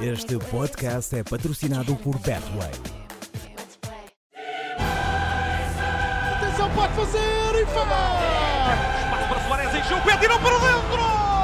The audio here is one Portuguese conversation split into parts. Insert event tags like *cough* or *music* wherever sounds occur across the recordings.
Este podcast é patrocinado por Betway. Atenção, pode fazer e faz! Espaço para Soares, encheu o pé, tirou para dentro!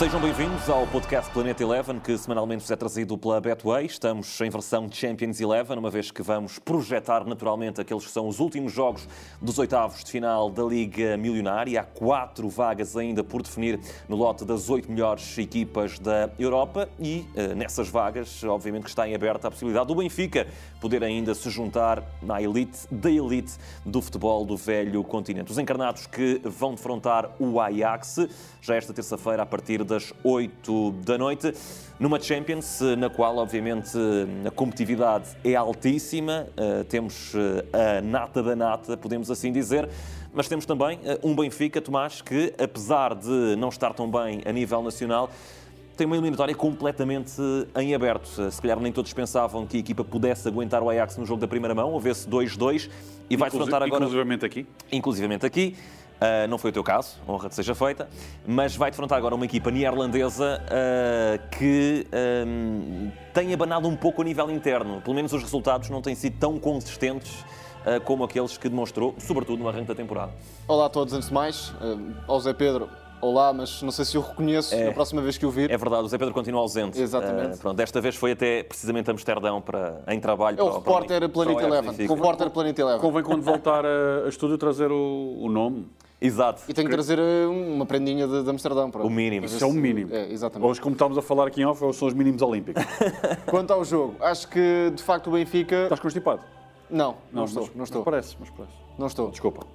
Sejam bem-vindos ao podcast Planeta Eleven, que semanalmente vos é trazido pela Betway. Estamos em versão Champions Eleven, uma vez que vamos projetar naturalmente aqueles que são os últimos jogos dos oitavos de final da Liga Milionária. Há quatro vagas ainda por definir no lote das oito melhores equipas da Europa e eh, nessas vagas, obviamente que está em aberta a possibilidade do Benfica poder ainda se juntar na elite da elite do futebol do velho continente. Os encarnados que vão defrontar o Ajax já esta terça-feira a partir das 8 da noite, numa Champions na qual, obviamente, a competitividade é altíssima, eh, temos eh, a nata da nata, podemos assim dizer. Mas temos também eh, um Benfica, Tomás, que apesar de não estar tão bem a nível nacional, tem uma eliminatória completamente em aberto. Se calhar nem todos pensavam que a equipa pudesse aguentar o Ajax no jogo da primeira mão, houvesse 2-2 e vai defrontar agora. Inclusivamente aqui. Inclusivamente aqui. Uh, não foi o teu caso, honra de seja feita, mas vai defrontar agora uma equipa neerlandesa uh, que um, tem abanado um pouco a nível interno. Pelo menos os resultados não têm sido tão consistentes uh, como aqueles que demonstrou, sobretudo no arranque da temporada. Olá a todos, antes de mais. ao Zé Pedro, olá, mas não sei se o reconheço É. na próxima vez que o vir. É verdade, o Zé Pedro continua ausente. Exatamente. Uh, pronto, desta vez foi até precisamente a Amsterdão para, em trabalho. É o para, repórter para Planeta para o Eleven. Benfica. O repórter Planeta Eleven. Convém quando voltar a, a estúdio trazer o, o nome. Exato. E tenho que trazer eh, uma prendinha de, de Amsterdão. pronto. O mínimo. Para Isso é o mínimo. É, exatamente. Hoje, como estávamos a falar aqui em off, são os mínimos olímpicos. *laughs* Quanto ao jogo, acho que de facto o Benfica. Estás constipado? Não, não, estou. mas- Não estou. Mas parece, mas parece. Não estou. Desculpa.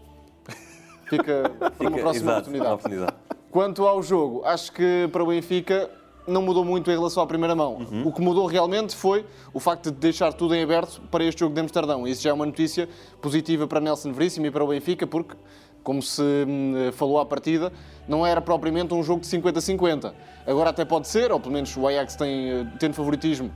*laughs* Fica para uma Fica- próxima exato, oportunidade. uma oportunidade. Quanto ao jogo, acho que para o Benfica não mudou muito em relação à primeira mão. Uhum. O que mudou realmente foi o facto de deixar tudo em aberto para este jogo de Amsterdão. Isso já é uma notícia positiva para Nelson Veríssimo e para o Benfica, porque, como se hum, falou à partida, não era propriamente um jogo de 50-50. Agora até pode ser, ou pelo menos o Ajax tem, eh, tendo favoritismo,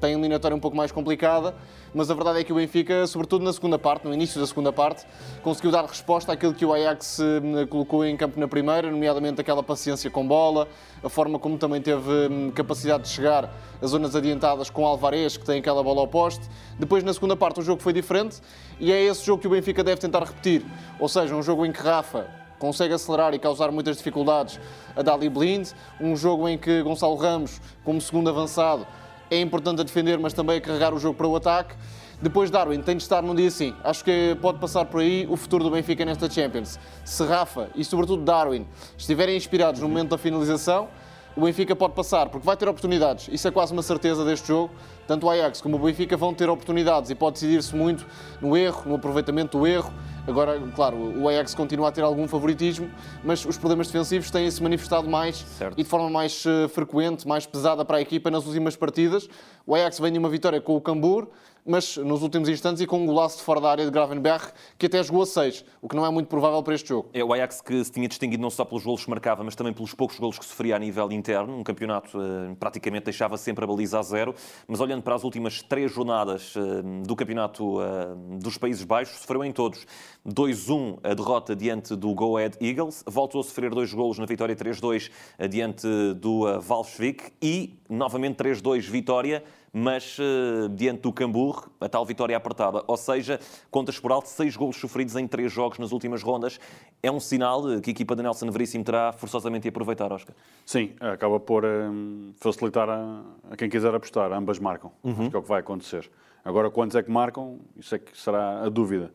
tem a eliminatória um pouco mais complicada, mas a verdade é que o Benfica, sobretudo na segunda parte, no início da segunda parte, conseguiu dar resposta àquilo que o Ajax eh, colocou em campo na primeira, nomeadamente aquela paciência com bola, a forma como também teve hum, capacidade de chegar às zonas adiantadas com Alvarez, que tem aquela bola ao poste. Depois, na segunda parte, o jogo foi diferente e é esse jogo que o Benfica deve tentar repetir, ou seja, um jogo em que Rafa consegue acelerar e causar muitas dificuldades a Dali Blind, um jogo em que Gonçalo Ramos, como segundo avançado, é importante a defender, mas também a carregar o jogo para o ataque. Depois Darwin tem de estar num dia assim. Acho que pode passar por aí o futuro do Benfica nesta Champions. Se Rafa e sobretudo Darwin estiverem inspirados no momento da finalização, o Benfica pode passar, porque vai ter oportunidades. Isso é quase uma certeza deste jogo. Tanto o Ajax como o Benfica vão ter oportunidades e pode decidir-se muito no erro, no aproveitamento do erro. Agora, claro, o Ajax continua a ter algum favoritismo, mas os problemas defensivos têm-se manifestado mais Certo. e de forma mais eh, frequente, mais pesada para a equipa nas últimas partidas. O Ajax vem de uma vitória com o Cambur, mas nos últimos instantes e com um golaço de fora da área de Gravenberg, que até jogou a 6, o que não é muito provável para este jogo. É o Ajax que se tinha distinguido não só pelos golos que marcava, mas também pelos poucos golos que sofria a nível interno. Um campeonato eh, praticamente deixava sempre a baliza a zero. Mas olhando para as últimas três jornadas eh, do campeonato eh, dos Países Baixos, sofreu em todos. 2-1 a derrota diante do Go Ahead Eagles, voltou a sofrer dois golos na vitória 3-2 eh, diante do uh, Valsvik e novamente 3-2 vitória mas eh, diante do Cambur, a tal vitória apertada. Ou seja, contas por alto, seis golos sofridos em três jogos nas últimas rondas. É um sinal eh, que a equipa de Nelson Veríssimo terá forçosamente de aproveitar, Oscar. Sim, acaba por hum, facilitar a, a quem quiser apostar. Ambas marcam. Acho que é o que vai acontecer. Agora, quantos é que marcam? Isso é que será a dúvida.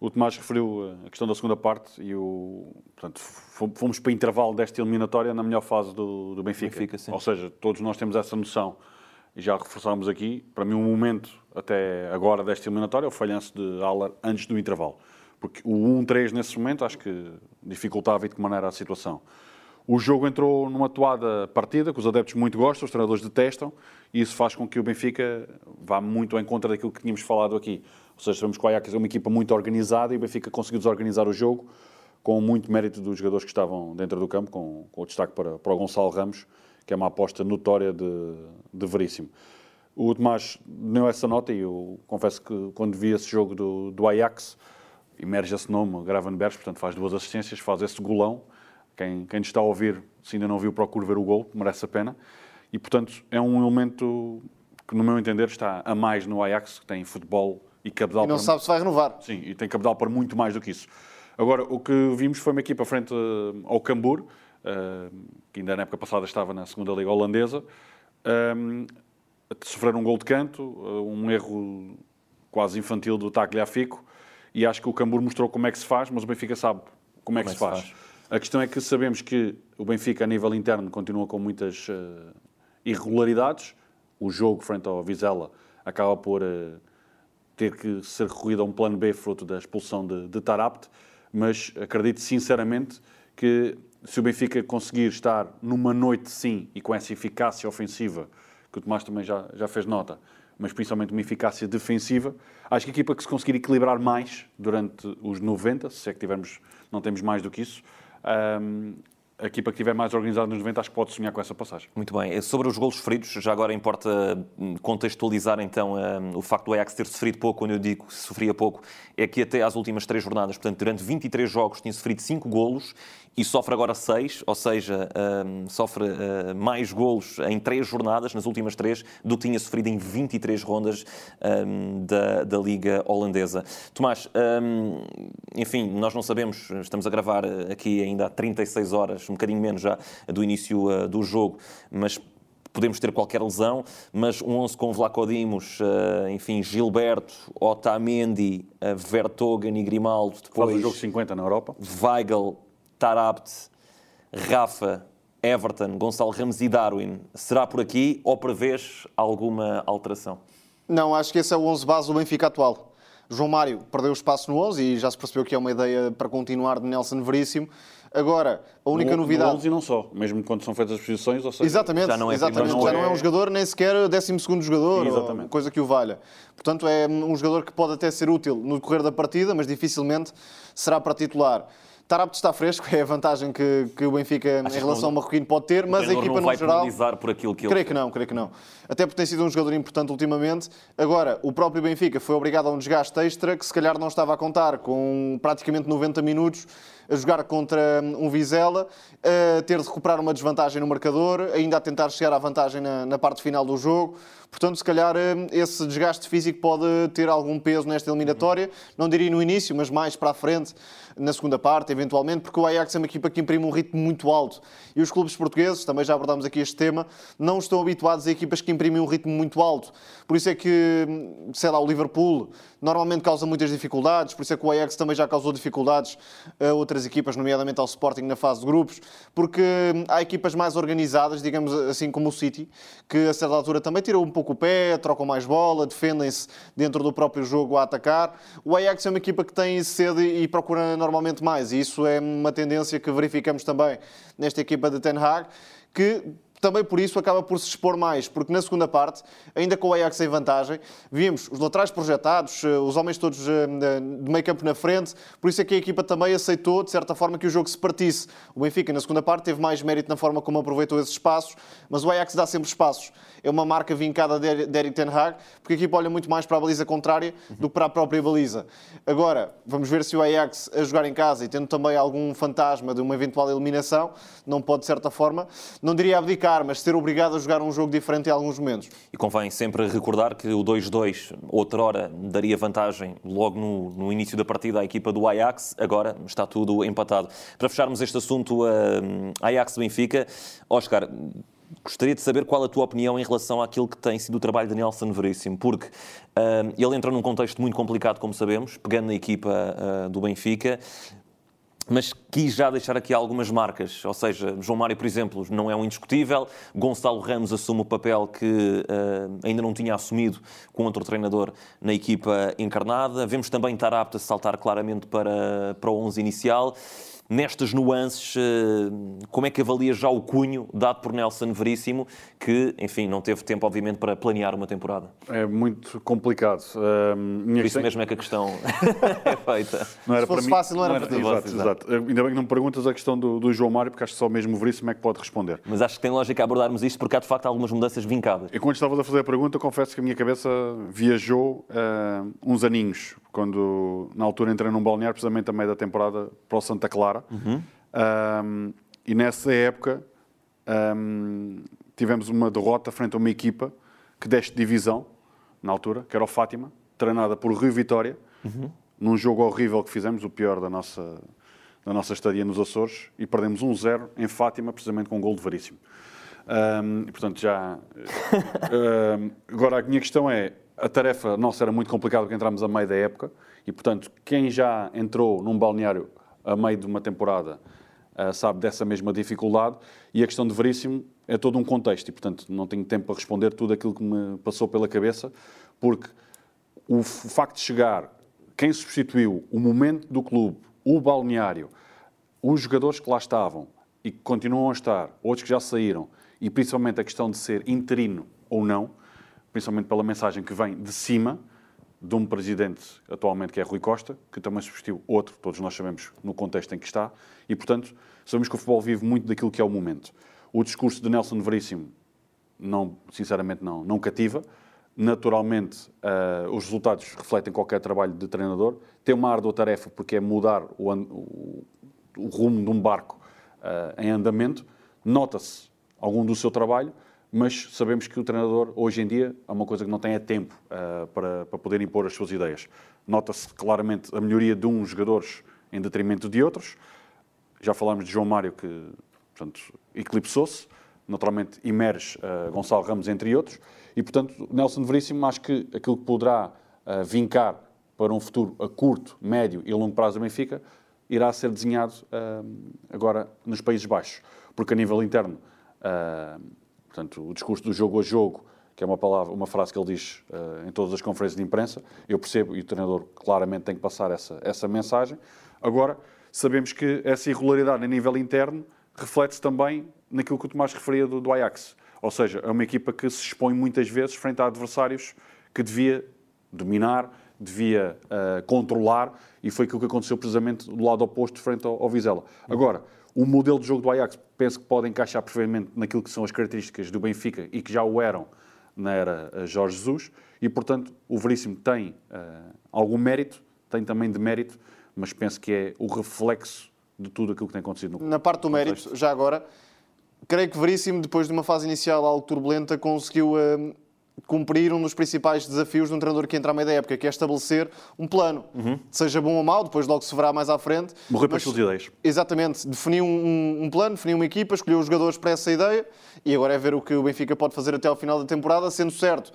O Tomás referiu eh, a questão da segunda parte e o, portanto, fom- fomos para intervalo desta eliminatória na melhor fase do, do Benfica. Benfica. Ou seja, todos nós temos essa noção e já reforçámos aqui. Para mim, um momento até agora desta eliminatória o falhanço de Haller antes do intervalo. Porque o 1-3 nesse momento acho que dificultava e de que maneira a situação. O jogo entrou numa toada partida, que os adeptos muito gostam, os treinadores detestam, e isso faz com que o Benfica vá muito em contra daquilo que tínhamos falado aqui. Ou seja, sabemos que o Ajax é uma equipa muito organizada e o Benfica conseguiu desorganizar o jogo com muito mérito dos jogadores que estavam dentro do campo, com, com o destaque para, para o Gonçalo Ramos, que é uma aposta notória de, de Veríssimo. O Tomás deu essa nota e eu confesso que quando vi esse jogo do, do Ajax, emerge esse nome, Gravenbergs, portanto faz duas assistências, faz esse golão. Quem, quem está a ouvir Se ainda não viu, procure ver o gol, merece a pena. E, portanto, é um elemento que, no meu entender, está a mais no Ajax, que tem futebol e cabedal E não para- sabe se vai renovar. Sim, e tem cabedal para muito mais do que isso. Agora, o que vimos foi uma equipa frente eh, ao Cambur, que ainda na época passada estava na segunda liga holandesa, eh, sofrer um gol de canto, eh, um erro quase infantil do Tagliafico, e acho que o Cambur mostrou como é que se faz, mas o Benfica sabe como é que, se, faz. A questão é que sabemos que o Benfica, a nível interno, continua com muitas eh, irregularidades. O jogo frente ao Vizela acaba por eh, ter que ser recorrido a um plano B fruto da expulsão de, de Tarapt, mas acredito sinceramente que se o Benfica conseguir estar numa noite sim e com essa eficácia ofensiva, que o Tomás também já, já fez nota, mas principalmente uma eficácia defensiva, acho que a equipa que se conseguir equilibrar mais durante os 90, se é que tivermos, não temos mais do que isso, hum, a equipa que estiver mais organizada nos 90 acho que pode sonhar com essa passagem. Muito bem. Sobre os golos sofridos, já agora importa hum, contextualizar então hum, o facto do Ajax ter sofrido pouco, quando eu digo que sofria pouco, é que até às últimas três jornadas, portanto, durante 23 jogos, tinha sofrido 5 golos e sofre agora 6, ou seja, hum, sofre hum, mais golos em 3 jornadas, nas últimas 3, do que tinha sofrido em 23 rondas hum, da, da Liga Holandesa. Tomás, hum, enfim, nós não sabemos, estamos a gravar aqui ainda há 36 horas, um bocadinho menos já, do início uh, do jogo, mas podemos ter qualquer lesão, mas um 11 com Vlaco Dimos, uh, enfim, Gilberto, Otamendi, uh, Vertogen e Grimaldo, Faz depois o jogo 50 na Europa. Weigl, Tarabt, Rafa, Everton, Gonçalo Ramos e Darwin. Será por aqui ou prevês alguma alteração? Não, acho que esse é o 11 base do Benfica atual. João Mário perdeu espaço no 11 e já se percebeu que é uma ideia para continuar de Nelson Veríssimo. Agora, a única No- no novidade... 11 e não só, mesmo quando são feitas as posições, ou seja, Exatamente, Já não é exatamente. já não não é é- um jogador nem sequer 12 jogador, Exatamente. ou coisa que o valha. Portanto, é um jogador que pode até ser útil no decorrer da partida, mas dificilmente será para titular. Tarabt está fresco, *laughs* é a vantagem que, que o Benfica Achas em relação não- ao Marroquino pode ter, mas a equipa não no vai geral... penalizar por aquilo que ele Creio que não, creio que não. Até porque tem sido um jogador importante ultimamente. Agora, o próprio Benfica foi obrigado a um desgaste extra que se calhar não estava a contar, com praticamente 90 minutos a jogar contra um Vizela, a ter de recuperar uma desvantagem no marcador, ainda a tentar chegar à vantagem na, na parte final do jogo. Portanto, se calhar eh, esse desgaste físico pode ter algum peso nesta eliminatória. Não diria no início, mas mais para a frente, na segunda parte, eventualmente, porque o Ajax é uma equipa que imprime um ritmo muito alto. E os clubes portugueses, também já abordámos aqui este tema, não estão habituados a equipas que imprimem um ritmo muito alto. Por isso é que, sei lá, o Liverpool normalmente causa muitas dificuldades, por isso é que o Ajax também já causou dificuldades a outras equipas, nomeadamente ao Sporting na fase de grupos, porque há equipas mais organizadas, digamos assim como o City, que a certa altura também tiram um pouco o pé, trocam mais bola, defendem-se dentro do próprio jogo a atacar. O Ajax é uma equipa que tem sede e procura normalmente mais, e isso é uma tendência que verificamos também nesta equipa de Ten Hag, que também por isso acaba por se expor mais, porque na segunda parte, ainda com o Ajax em vantagem, vimos os laterais projetados, eh, os homens todos eh, de meio campo na frente, por isso é que a equipa também aceitou, de certa forma, que o jogo se partisse. O Benfica, na segunda parte, teve mais mérito na forma como aproveitou esses espaços, mas o Ajax dá sempre espaços. É uma marca vincada de Eric Ten Hag, porque a equipa olha muito mais para a baliza contrária do que para a própria baliza. Agora, vamos ver se o Ajax, a jogar em casa e tendo também algum fantasma de uma eventual eliminação, não pode, de certa forma, não diria abdicar, mas ser obrigado a jogar um jogo diferente em alguns momentos. E convém sempre recordar que o 2-2, outrora, daria vantagem logo no, no início da partida à equipa do Ajax, agora está tudo empatado. Para fecharmos este assunto, uh, Ajax-Benfica, Oscar, gostaria de saber qual a tua opinião em relação àquilo que tem sido o trabalho de Nelson Veríssimo, porque uh, ele entra num contexto muito complicado, como sabemos, pegando na equipa uh, do Benfica, mas quis já deixar aqui algumas marcas. Ou seja, João Mário, por exemplo, não é um indiscutível. Gonçalo Ramos assume o papel que uh, ainda não tinha assumido com outro treinador na equipa encarnada. Vemos também Tarapta saltar claramente para, para o 11 inicial. Nestas nuances, uh, como é que avalia já o cunho dado por Nelson Veríssimo, que, enfim, não teve tempo, obviamente, para planear uma temporada? É muito complicado. Uh, minha Por isso mesmo é que a questão *laughs* é feita. Não era Se fosse para mim- fácil, não era para ti. Exato, exato. Ainda bem que não me perguntas a questão do, do João Mário, porque acho que só mesmo o Veríssimo é que pode responder. Mas acho que tem lógica abordarmos isto porque há, de facto, algumas mudanças vincadas. E quando estavas a fazer a pergunta, confesso que a minha cabeça viajou uh, uns aninhos, quando na altura entrei num balneário, precisamente a meio da temporada, para o Santa Clara. Um, e nessa época hum, tivemos uma derrota frente a uma equipa que deste divisão, na altura, que era o Fátima, treinada por Rio Vitória, num jogo horrível que fizemos, o pior da nossa, da nossa estadia nos Açores, e perdemos 1-0 em Fátima, precisamente com um gol de Veríssimo. Hum, e, portanto, já. *laughs* hum, agora, a minha questão é: a tarefa nossa era muito complicada porque entramos a meio da época, e, portanto, quem já entrou num balneário a meio de uma temporada ah, sabe dessa mesma dificuldade, e a questão de Veríssimo é todo um contexto, e, portanto, não tenho tempo para responder tudo aquilo que me passou pela cabeça, porque o facto de chegar, quem substituiu, o momento do clube, o balneário, os jogadores que lá estavam e que continuam a estar, outros que já saíram, e principalmente a questão de ser interino ou não, principalmente pela mensagem que vem de cima, de um presidente atualmente que é Rui Costa, que também substituiu outro, todos nós sabemos no contexto em que está, e portanto sabemos que o futebol vive muito daquilo que é o momento. O discurso de Nelson Veríssimo, não, sinceramente, não, não cativa. Naturalmente, eh, os resultados refletem qualquer trabalho de treinador. Tem uma árdua tarefa porque é mudar o, o- o rumo de um barco eh, em andamento. Nota-se algum do seu trabalho, mas sabemos que o treinador, hoje em dia, é uma coisa que não tem é tempo eh, para, para poder impor as suas ideias. Nota-se claramente a melhoria de uns jogadores em detrimento de outros. Já falámos de João Mário, que portanto, eclipsou-se. Naturalmente, emerge eh, Gonçalo Ramos, entre outros. E, portanto, Nelson Veríssimo, acho que aquilo que poderá eh, vincar para um futuro a curto, médio e longo prazo do Benfica irá ser desenhado eh, agora nos Países Baixos. Porque, a nível interno, portanto, o discurso do jogo a jogo, que é uma palavra, uma frase que ele diz eh, em todas as conferências de imprensa, eu percebo e o treinador claramente tem que passar essa, essa mensagem. Agora, sabemos que essa irregularidade a nível interno reflete-se também naquilo que o Tomás referia do, do Ajax. Ou seja, é uma equipa que se expõe muitas vezes frente a adversários que devia dominar, devia eh, controlar, e foi aquilo que aconteceu precisamente do lado oposto frente ao, ao Vizela. Agora, o modelo de jogo do Ajax penso que pode encaixar perfeitamente naquilo que são as características do Benfica e que já o eram na era eh, Jorge Jesus, e portanto o Veríssimo tem eh, algum mérito, tem também de mérito, mas penso que é o reflexo de tudo aquilo que tem acontecido no clube. Na parte do mérito, já agora, creio que Veríssimo, depois de uma fase inicial algo turbulenta, conseguiu hum, cumprir um dos principais desafios de um treinador que entra à meia da época, que é estabelecer um plano. Seja bom ou mau, depois logo se verá mais à frente. Morrer pelas Mas- suas ideias. Exatamente, definiu um, um plano, definiu uma equipa, escolheu os jogadores para essa ideia e agora é ver o que o Benfica pode fazer até ao final da temporada, sendo certo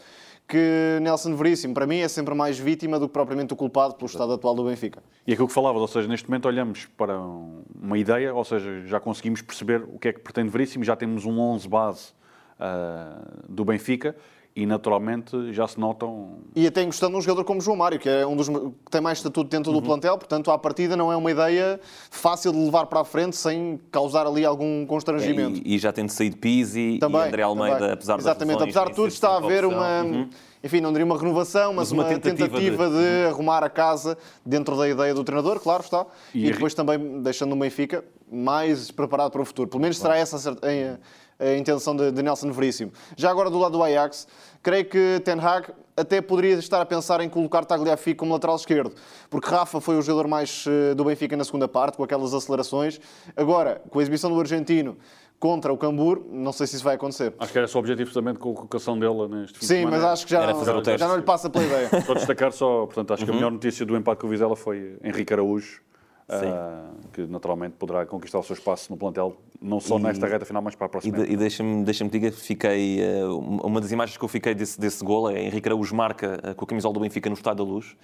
que Nelson Veríssimo, para mim, é sempre mais vítima do que propriamente o culpado pelo estado atual do Benfica. E aquilo que falavas, ou seja, neste momento olhamos para um- uma ideia, ou seja, já conseguimos perceber o que é que pretende Veríssimo, já temos um 11 base ah, do Benfica e naturalmente já se notam E até gostando de um jogador como João Mário, que é um dos que tem mais estatuto dentro do plantel, portanto, à partida não é uma ideia fácil de levar para a frente sem causar ali algum constrangimento. E, e já tendo saído Pizzi Também, e André Almeida, também. apesar Exatamente, apesar de tudo, está a haver uma. Uhum. Enfim, não diria uma renovação, mas, Mas uma uma, tentativa tentativa, de- de... arrumar a casa dentro da ideia do treinador, claro está. E E, depois também deixando o Benfica mais preparado para o futuro. Pelo menos será essa a a, intenção de, de Nelson Veríssimo. Já agora do lado do Ajax, creio que Ten Hag até poderia estar a pensar em colocar Tagliafico como lateral esquerdo, porque Rafa foi o jogador mais eh, do Benfica na segunda parte, com aquelas acelerações. Agora, com a exibição do argentino contra o Cambur, não sei se isso vai acontecer. Acho que era só o objetivo precisamente com a colocação dele neste fim de Sim, semana. mas acho que já Era não, fazer o teste. já não lhe passa pela ideia. Só destacar só, portanto, Uhum. acho que a melhor notícia do empate com o Vizela foi Henrique Araújo, ah, que naturalmente poderá conquistar o seu espaço no plantel, não só nesta reta final, mas para a E, próxima. de- e deixa-me deixa que diga, fiquei, eh, uma das imagens que eu fiquei desse, desse gol é Henrique Araújo marca eh, com a camisola do Benfica no Estado da Luz.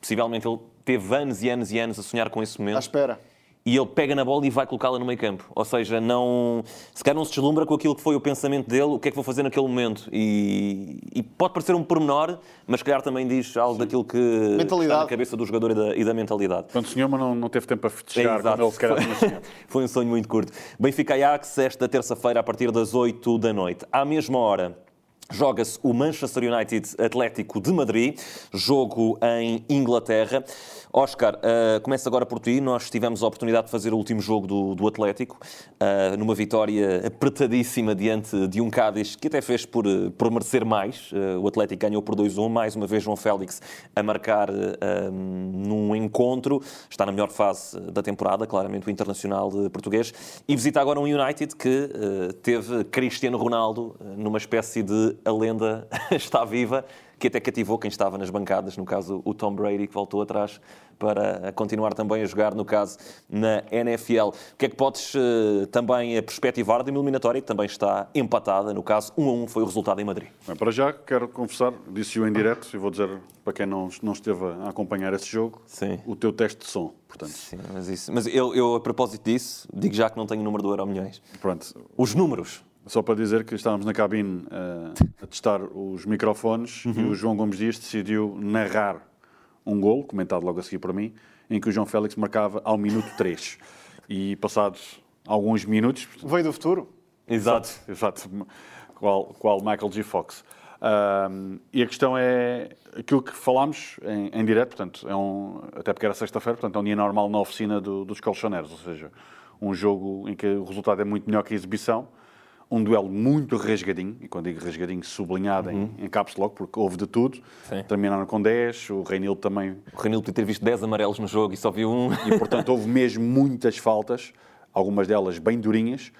Possivelmente ele teve anos e anos e anos a sonhar com esse À momento. espera. E ele pega na bola e vai colocá-la no meio campo. Ou seja, não, se calhar não se deslumbra com aquilo que foi o pensamento dele, o que é que vou fazer naquele momento. E, e pode parecer um pormenor, mas se calhar também diz algo daquilo que está Mentalidade. na cabeça do jogador e da, e da mentalidade. Portanto, o senhor mas não, não teve tempo a festejar como ele se calhar sonhado. *laughs* Foi um sonho muito curto. Benfica Ajax, esta terça-feira, a partir das 8 da noite. À mesma hora, joga-se o Manchester United Atlético de Madrid, jogo em Inglaterra. Oscar, uh, começa agora por ti. Nós tivemos a oportunidade de fazer o último jogo do, do Atlético, uh, numa vitória apertadíssima diante de um Cádiz que até fez por, por merecer mais. Uh, o Atlético ganhou por 2-1, mais uma vez João Félix a marcar num encontro. Está na melhor fase da temporada, claramente o internacional português. E visita agora um United que teve Cristiano Ronaldo numa espécie de a lenda *laughs* está viva que até cativou quem estava nas bancadas, no caso o Tom Brady, que voltou atrás para continuar também a jogar, no caso, na NFL. O que é que podes uh, também perspectivar de uma eliminatória que também está empatada, no caso, 1 a 1 foi o resultado em Madrid? Bem, para já, quero confessar, disse-o em direto, e vou dizer para quem não, não esteve a acompanhar esse jogo, Sim. o teu teste de som, portanto. Sim, mas, isso, mas eu, eu, a propósito disso, digo já que não tenho o número do Euro Milhões. Pronto. Os números. Só para dizer que estávamos na cabine uh, a testar os microfones uhum. e o João Gomes Dias decidiu narrar um gol, comentado logo a seguir por mim, em que o João Félix marcava ao minuto 3. E passados alguns minutos... Veio do futuro? Exato, exato. Qual, qual Michael G. Fox. Uh, e a questão é aquilo que falámos em, em direto, portanto, é um, até porque era sexta-feira, portanto, é um dia normal na oficina do, dos colchoneiros, ou seja, um jogo em que o resultado é muito melhor que a exibição, um duelo muito rasgadinho, e quando digo rasgadinho, sublinhado uhum. em, em caps lock, porque houve de tudo. Sim. Terminaram com 10, o Reinildo também. O Reinildo podia ter visto 10 amarelos no jogo e só viu um. E portanto houve mesmo muitas faltas, algumas delas bem durinhas.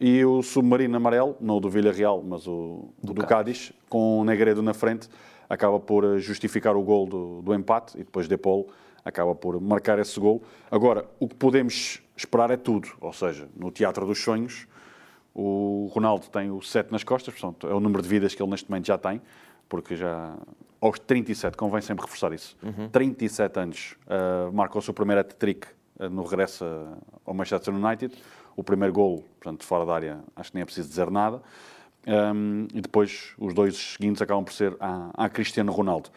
E o submarino amarelo, não o do Villarreal, mas o do, do Cádiz, com o Negredo na frente, acaba por eh, justificar o gol do, do empate e depois Depol acaba por marcar esse gol. Agora, o que podemos esperar é tudo, ou seja, no Teatro dos Sonhos, o Ronaldo tem o 7 nas costas, portanto, é o número de vidas que ele neste momento já tem, porque já aos 37, convém sempre reforçar isso, uhum. 37 anos, uh, marcou o seu primeiro hat-trick uh, no regresso ao Manchester United, o primeiro gol, portanto, fora da área, acho que nem é preciso dizer nada, um, e depois os dois seguintes acabam por ser a, a Cristiano Ronaldo.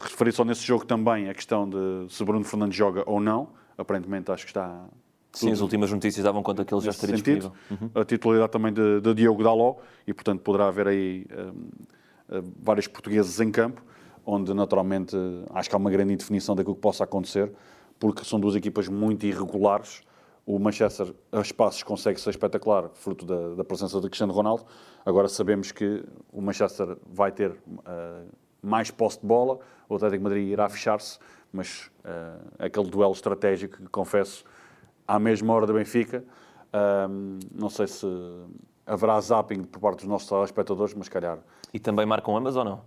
Referi só nesse jogo também a questão de se Bruno Fernandes joga ou não, aparentemente acho que está Sim, as últimas notícias davam conta que ele já estaria sentido. disponível. Uhum. A titularidade também de, de, Diogo Daló e, portanto, poderá haver aí um, um, vários portugueses em campo, onde naturalmente acho que há uma grande indefinição daquilo que possa acontecer, porque são duas equipas muito irregulares. O Manchester, a espaços, consegue ser espetacular, fruto da, da presença de Cristiano Ronaldo. Agora sabemos que o Manchester vai ter uh, mais posse de bola, o Atlético Madrid irá fechar-se, mas uh, aquele duelo estratégico que, confesso, à mesma hora do Benfica. Um, não sei se haverá zapping por parte dos nossos telespectadores, mas calhar. E também marcam ambas ou não?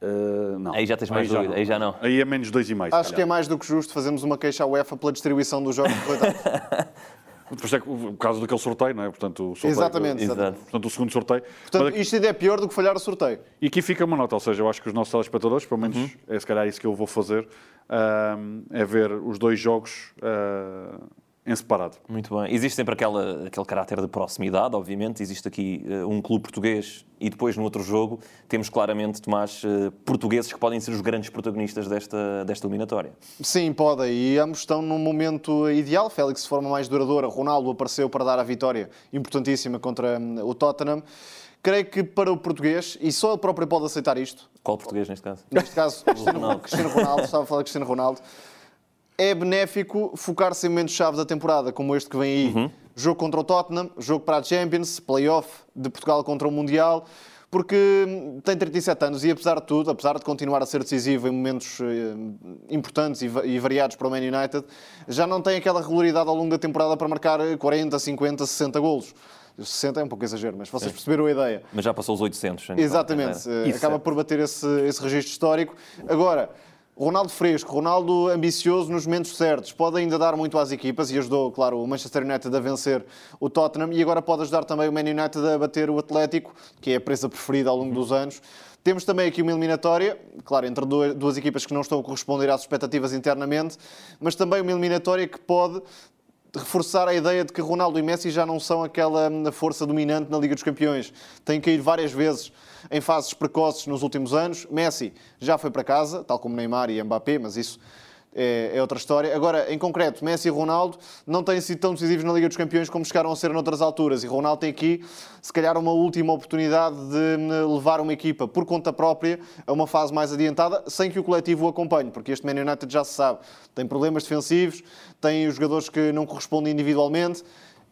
Uh, não. Aí já tens mais aí dúvida, aí já não. Aí é menos 2,5. Acho calhar. que é mais do que justo fazermos uma queixa à UEFA pela distribuição dos jogos *laughs* Por isso é que, por causa daquele sorteio, não é? Portanto, o sorteio, exatamente, exatamente. Portanto, o segundo sorteio. Portanto, Mas, isto ainda é pior do que falhar o sorteio. E aqui fica uma nota, ou seja, eu acho que os nossos telespectadores, pelo menos uhum. é se calhar isso que eu vou fazer, uh, é ver os dois jogos uh, em separado. Muito bem. Existe sempre aquela, aquele caráter de proximidade, obviamente. Existe aqui uh, um clube português e depois no outro jogo temos claramente, Tomás, uh, portugueses que podem ser os grandes protagonistas desta, desta eliminatória. Sim, podem. E ambos estão num momento ideal. Félix de forma mais duradoura. Ronaldo apareceu para dar a vitória importantíssima contra um, o Tottenham. Creio que para o português, e só ele próprio pode aceitar isto. Qual português neste caso? Neste caso, *laughs* Cristiano Ronaldo. Cristiano Ronaldo, estava a falar de Cristiano Ronaldo é benéfico focar-se em momentos-chave da temporada, como este que vem aí. Uhum. Jogo contra o Tottenham, jogo para a Champions, play-off de Portugal contra o Mundial, porque tem 37 anos e, apesar de tudo, apesar de continuar a ser decisivo em momentos eh, importantes e variados para o Man United, já não tem aquela regularidade ao longo da temporada para marcar 40, 50, 60 golos. 60 é um pouco exagero, mas vocês perceberam a ideia. Mas já passou os 800. Exatamente. Eh, acaba por bater esse, esse registro histórico. Agora, Ronaldo fresco, Ronaldo ambicioso nos momentos certos, pode ainda dar muito às equipas e ajudou, claro, o Manchester United a vencer o Tottenham e agora pode ajudar também o Man United a bater o Atlético, que é a presa preferida ao longo dos anos. Temos também aqui uma eliminatória, claro, entre duas equipas que não estão a corresponder às expectativas internamente, mas também uma eliminatória que pode reforçar a ideia de que Ronaldo e Messi já não são aquela hum, força dominante na Liga dos Campeões. Têm que ir várias vezes em fases precoces nos últimos anos. Messi já foi para casa, tal como Neymar e Mbappé, mas isso é, é outra história. Agora, em concreto, Messi e Ronaldo não têm sido tão decisivos na Liga dos Campeões como chegaram a ser noutras alturas. E Ronaldo tem aqui, se calhar, uma última oportunidade de hum, levar uma equipa por conta própria a uma fase mais adiantada, sem que o coletivo o acompanhe, porque este Man United já se sabe, tem problemas defensivos, tem os jogadores que não correspondem individualmente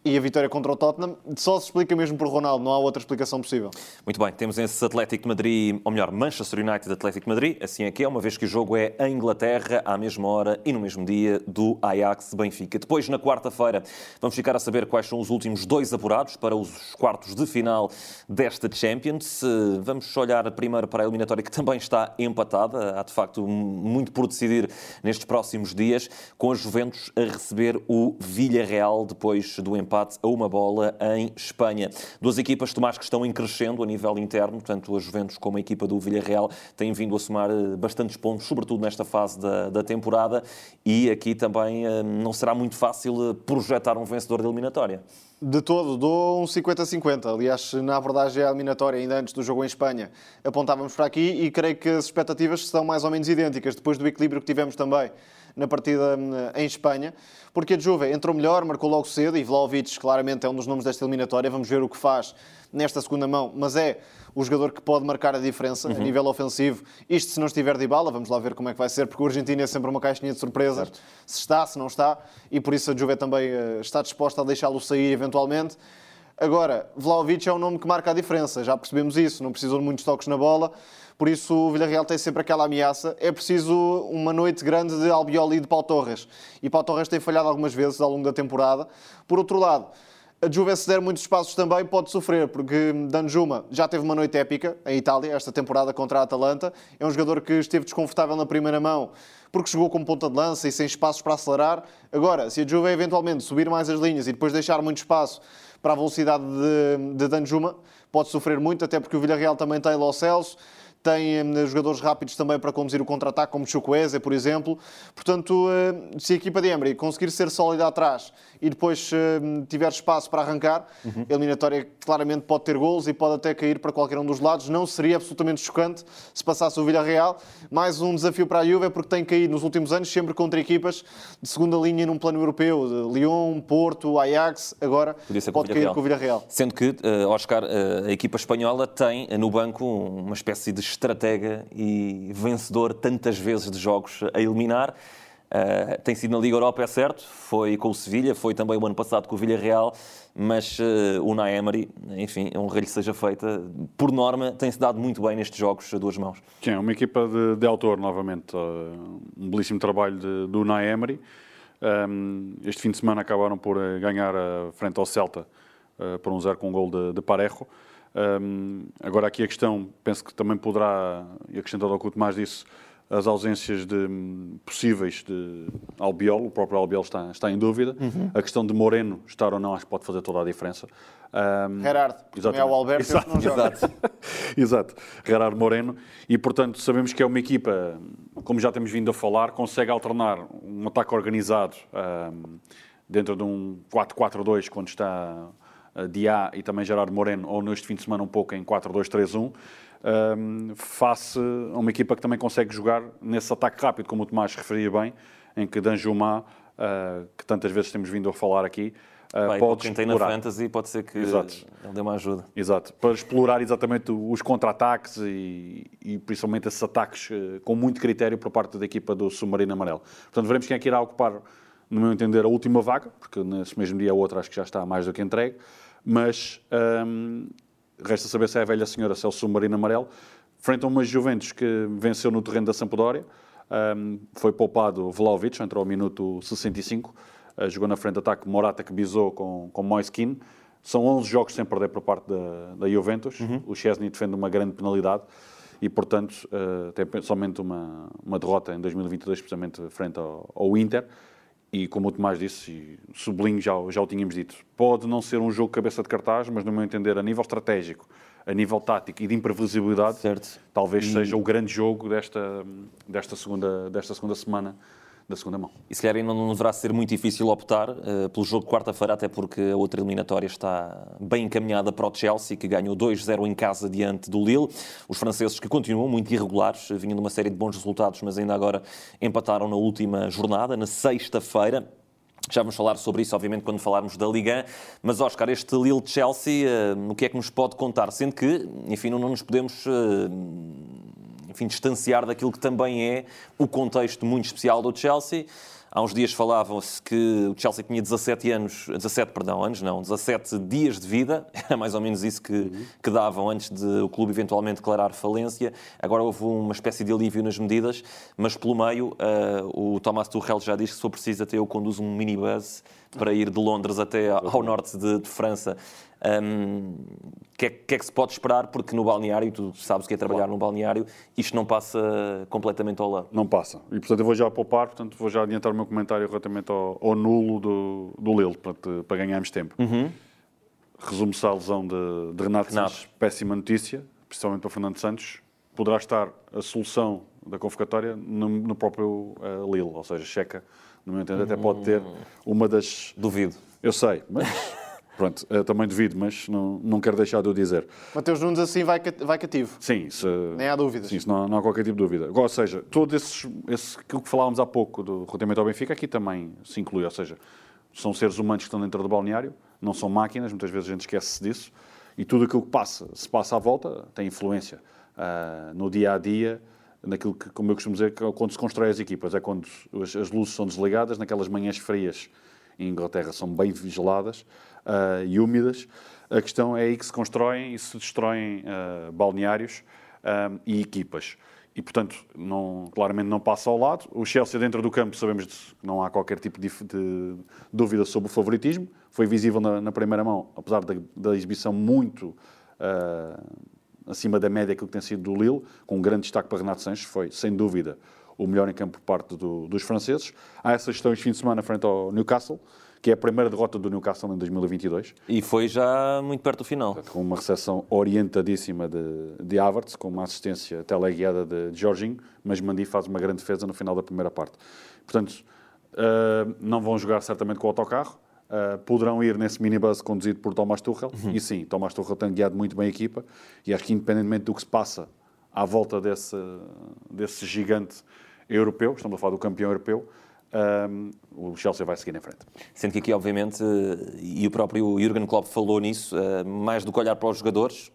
e a vitória contra o Tottenham só se explica mesmo por Ronaldo, não há outra explicação possível. Muito bem, temos esse Atlético de Madrid, ou melhor, Manchester United Atlético de Madrid, assim é que é, uma vez que o jogo é em Inglaterra, à mesma hora e no mesmo dia do Ajax Benfica. Depois, na quarta-feira, vamos ficar a saber quais são os últimos dois apurados para os quartos de final desta Champions. Vamos olhar primeiro para a eliminatória que também está empatada, há de facto muito por decidir nestes próximos dias, com a Juventus a receber o Villarreal depois do empate empate a uma bola em Espanha. Duas equipas, Tomás, que estão em crescendo a nível interno, tanto a Juventus como a equipa do Villarreal têm vindo a somar eh, bastantes pontos, sobretudo nesta fase da, da temporada, e aqui também eh, não será muito fácil eh, projetar um vencedor da eliminatória. De todo, dou um 50-50. Aliás, na abordagem à eliminatória, ainda antes do jogo em Espanha, apontávamos para aqui e creio que as expectativas são mais ou menos idênticas, depois do equilíbrio que tivemos também na partida hum, em Espanha, porque a Juve entrou melhor, marcou logo cedo e Vlaovic claramente é um dos nomes desta eliminatória. Vamos ver o que faz nesta segunda mão, mas é o jogador que pode marcar a diferença uhum. a nível ofensivo. Isto se não estiver de bala, vamos lá ver como é que vai ser, porque o Argentina é sempre uma caixinha de surpresas, certo. se está, se não está, e por isso a Juve também uh, está disposta a deixá-lo sair eventualmente. Agora, Vlaovic é um nome que marca a diferença, já percebemos isso, não precisou de muitos toques na bola, por isso o Villarreal tem sempre aquela ameaça. É preciso uma noite grande de Albiol e de Pau Torres. E Pau Torres tem falhado algumas vezes ao longo da temporada. Por outro lado, a Juve, se der muitos espaços também, pode sofrer, porque Danjuma já teve uma noite épica em Itália, esta temporada contra a Atalanta. É um jogador que esteve desconfortável na primeira mão, porque jogou com ponta de lança e sem espaços para acelerar. Agora, se a Juve eventualmente subir mais as linhas e depois deixar muito espaço para a velocidade de, de Danjuma, pode sofrer muito, até porque o Villarreal também tem Lo Celso tem eh, jogadores rápidos também para conduzir o contra-ataque, como Chukwueze, por exemplo. Portanto, eh, se a equipa de Emery conseguir ser sólida atrás e depois eh, tiver espaço para arrancar, uhum. a eliminatória claramente pode ter gols e pode até cair para qualquer um dos lados. Não seria absolutamente chocante se passasse o Villarreal. Mais um desafio para a Juve, é porque tem caído nos últimos anos sempre contra equipas de segunda linha num plano europeu. Lyon, Porto, Ajax, agora pode cair com o Villarreal. Sendo que, Oscar, a equipa espanhola tem no banco uma espécie de estratega e vencedor tantas vezes de jogos a eliminar. Uh, tem sido na Liga Europa, é certo, foi com o Sevilha, foi também o ano passado com o Villarreal, mas uh, o Naemery, enfim, um rei seja feita, por norma, tem-se dado muito bem nestes jogos a duas mãos. Sim, é uma equipa de, de autor, novamente, uh, um belíssimo trabalho de, do Naemery. Um, este fim de semana acabaram por ganhar a frente ao Celta por um zero com um gol de, de Parejo. Um, agora, aqui a questão, penso que também poderá, e acrescentado ao que o Tomás disse, as ausências de, um, possíveis de Albiol, o próprio Albiol está, está em dúvida. Uhum. A questão de Moreno estar ou não, acho que pode fazer toda a diferença. Um, Gerard, é o Alberto, exato, não joga. Exato. *laughs* exato, Gerard Moreno. E, portanto, sabemos que é uma equipa, como já temos vindo a falar, consegue alternar um ataque organizado um, dentro de um 4-4-2, quando está Diá e também Gerardo Moreno, ou neste fim de semana um pouco em 4-2-3-1, um, face a uma equipa que também consegue jogar nesse ataque rápido, como o Tomás referia bem, em que Danjuma, uh, que tantas vezes temos vindo a falar aqui, Uh, Bem, pode quem explorar. tem na fantasy pode ser que Exato. ele dê uma ajuda. Exato, para explorar exatamente os contra-ataques e, e, principalmente esses ataques com muito critério por parte da equipa do Submarino Amarelo. Portanto, veremos quem é que irá ocupar, no meu entender, a última vaga, porque nesse mesmo dia a outra acho que já está mais do que entregue mas um, resta saber se é a velha senhora, se é o submarino amarelo, frente a uma Juventus que venceu no terreno da Sampdoria, um, foi poupado Vlaovic, entrou ao minuto 65, uh, jogou na frente de ataque Morata que bisou com, com Moiskin, são 11 jogos sem perder por parte da, da Juventus, uhum. o Chesney defende uma grande penalidade, e, portanto, uh, tem somente uma, uma derrota em 2022, precisamente frente ao, ao Inter e como o Tomás disse, e sublinho, já, já o tínhamos dito, pode não ser um jogo cabeça de cartaz, mas no meu entender, a nível estratégico, a nível tático e de imprevisibilidade, certo. talvez e... seja o grande jogo desta, desta, segunda, desta segunda semana da segunda mão. E se calhar ainda não deverá ser muito difícil optar uh, pelo jogo de quarta-feira, até porque a outra eliminatória está bem encaminhada para o Chelsea, que ganhou 2-0 em casa diante do Lille. Os franceses que continuam muito irregulares, vinham de uma série de bons resultados, mas ainda agora empataram na última jornada, na sexta-feira. Já vamos falar sobre isso, obviamente, quando falarmos da Liga. Mas, Oscar, este Lille-Chelsea, uh, o que é que nos pode contar? Sendo que, enfim, não, não nos podemos uh, enfim, distanciar daquilo que também é o contexto muito especial do Chelsea. Há uns dias falavam-se que o Chelsea tinha 17 anos, 17, perdão, anos não, 17 dias de vida, era *laughs* mais ou menos isso que, uhum. que davam antes de o clube eventualmente declarar falência. Agora houve uma espécie de alívio nas medidas, mas pelo meio uh, o Thomas Tuchel já diz que se for preciso até eu conduzo um minibus para ir de Londres até ao norte de, de França. O um, que, é, que, é, que se pode esperar? Porque no balneário, tu sabes que é trabalhar claro. num balneário, isto não passa completamente ao lado. Não passa. E portanto eu vou já poupar, portanto vou já adiantar o meu comentário relativamente ao, ao nulo do, do Lille, para, para ganharmos tempo. Uhum. Resume-se a lesão de, de Renato, Renato. Santos. Péssima notícia, principalmente para Fernando Santos. Poderá estar a solução da convocatória no, no próprio uh, Lille, ou seja, Checa, no meu entender, até pode ter hum. uma das... Duvido. Eu sei, mas Pronto, também devido, mas não, não quero deixar de o dizer. Mateus Nunes assim vai, vai cativo. Sim, se, nem há dúvidas. Sim, não, não, há qualquer tipo de dúvida. Ou seja, todo esse, esse que falávamos há pouco do relativamente ao Benfica, aqui também se inclui. Ou seja, são seres humanos que estão dentro do balneário, não são máquinas, muitas vezes a gente esquece disso, e tudo aquilo que passa, se passa à volta, tem influência uh, no dia a dia, naquilo que, como eu costumo dizer, é quando se constrói as equipas, é quando as, as luzes são desligadas, naquelas manhãs frias em Inglaterra são bem vigiladas uh, e úmidas. A questão é aí que se constroem e se destroem uh, balneários uh, e equipas. E, portanto, não, claramente não passa ao lado. O Chelsea, dentro do campo, sabemos que não há qualquer tipo de, de, dúvida sobre o favoritismo. Foi visível na, na primeira mão, apesar da, da exibição muito acima da média que tem sido do Lille, com um grande destaque para Renato Sanches. Foi, sem dúvida, o melhor em campo por parte do, dos franceses. Há essa gestão este fim de semana frente ao Newcastle que é a primeira derrota do Newcastle em 2022. E foi já muito perto do final. Com uma recepção orientadíssima de, de Havertz, com uma assistência teleguiada de, de Jorginho, mas Mandi faz uma grande defesa no final da primeira parte. Portanto, uh, não vão jogar certamente com o autocarro, uh, poderão ir nesse minibus conduzido por Thomas Tuchel, uhum. e sim, Thomas Tuchel tem guiado muito bem a equipa, e acho que independentemente do que se passa à volta desse, desse gigante europeu, estamos a falar do campeão europeu, um, o Chelsea vai seguir em frente. Sendo que aqui, obviamente, e o próprio Jurgen Klopp falou nisso, ah, mais do que olhar para os jogadores,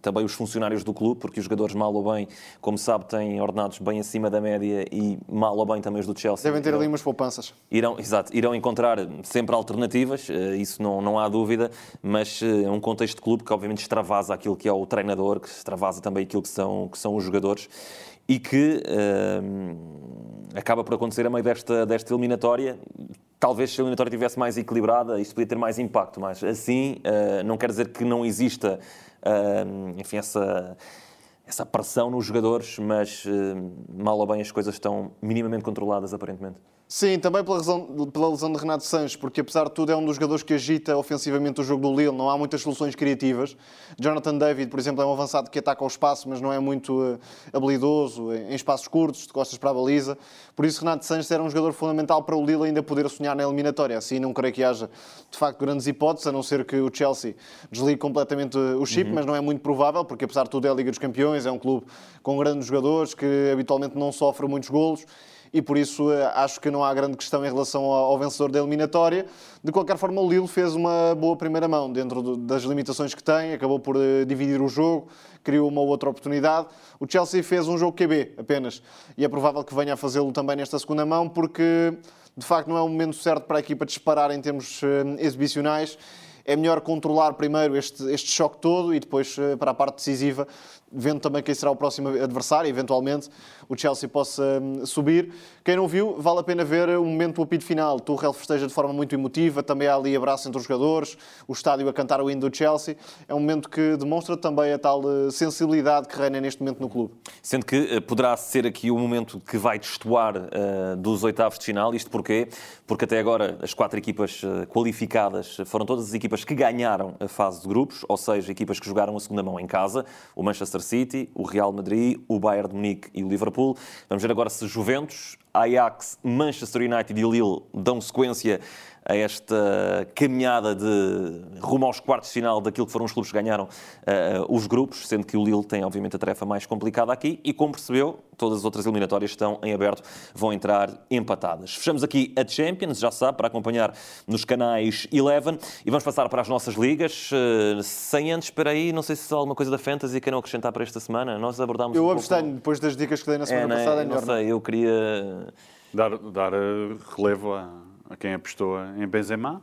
também os funcionários do clube, porque os jogadores, mal ou bem, como sabe, têm ordenados bem acima da média e mal ou bem também os do Chelsea. Devem ter irão, ali umas poupanças. Irão, exato, irão encontrar sempre alternativas, ah, isso não, não há dúvida, mas é um contexto de clube que obviamente extravasa aquilo que é o treinador, que extravasa também aquilo que são, que são os jogadores e que uh, acaba por acontecer a meio desta, desta eliminatória. Talvez se a eliminatória tivesse mais equilibrada, isto podia ter mais impacto, mas assim uh, não quer dizer que não exista uh, enfim, essa, essa pressão nos jogadores, mas mal ou bem as coisas estão minimamente controladas aparentemente. Sim, também pela, razão, pela lesão de Renato Sanches, porque apesar de tudo é um dos jogadores que agita ofensivamente o jogo do Lille, não há muitas soluções criativas. Jonathan David, por exemplo, é um avançado que ataca ao espaço, mas não é muito uh, habilidoso em espaços curtos, de costas para a baliza. Por isso, Renato Sanches era um jogador fundamental para o Lille ainda poder sonhar na eliminatória. Assim, não creio que haja, de facto, grandes hipóteses, a não ser que o Chelsea desligue completamente o chip, uhum. mas não é muito provável, porque apesar de tudo é a Liga dos Campeões, é um clube com grandes jogadores que habitualmente não sofre muitos golos e por isso eh, acho que não há grande questão em relação ao vencedor da eliminatória. De qualquer forma, o Lille fez uma boa primeira mão dentro das limitações que tem, acabou por eh, dividir o jogo, criou uma outra oportunidade. O Chelsea fez um jogo QB apenas e é provável que venha a fazê-lo também nesta segunda mão, porque de facto não é o momento certo para a equipa disparar em termos eh, exibicionais é melhor controlar primeiro este, este choque todo e depois, para a parte decisiva, vendo também quem será o próximo adversário, eventualmente o Chelsea possa hum, subir. Quem não viu, vale a pena ver o momento do apito final. Tuchel festeja de forma muito emotiva, também há ali abraço entre os jogadores, o estádio a cantar o hino do Chelsea. É um momento que demonstra também a tal eh, sensibilidade que reina neste momento no clube. Sendo que eh, poderá ser aqui o momento que vai destoar uh, dos oitavos de final. Isto porquê? Porque até agora as quatro equipas qualificadas foram todas as equipas equipas que ganharam a fase de grupos, ou seja, equipas que jogaram a segunda mão em casa, o Manchester City, o Real Madrid, o Bayern de Munique e o Liverpool. Vamos ver agora se Juventus, Ajax, Manchester United e Lille dão sequência a esta caminhada de rumo aos quartos de final daquilo que foram os clubes que ganharam uh, os grupos, sendo que o Lille tem, obviamente, a tarefa mais complicada aqui e, como percebeu, todas as outras eliminatórias estão em aberto, vão entrar empatadas. Fechamos aqui a Champions, já sabe, para acompanhar nos canais Eleven e vamos passar para as nossas ligas. Uh, sem antes, espera aí, não sei se há alguma coisa da Fantasy que não acrescentar para esta semana. Nós abordámos. Eu um abstenho, pouco... depois das dicas que dei na semana é, passada, é não, melhor. Não sei, eu queria. Dar, dar uh, relevo a, a quem apostou em Benzema.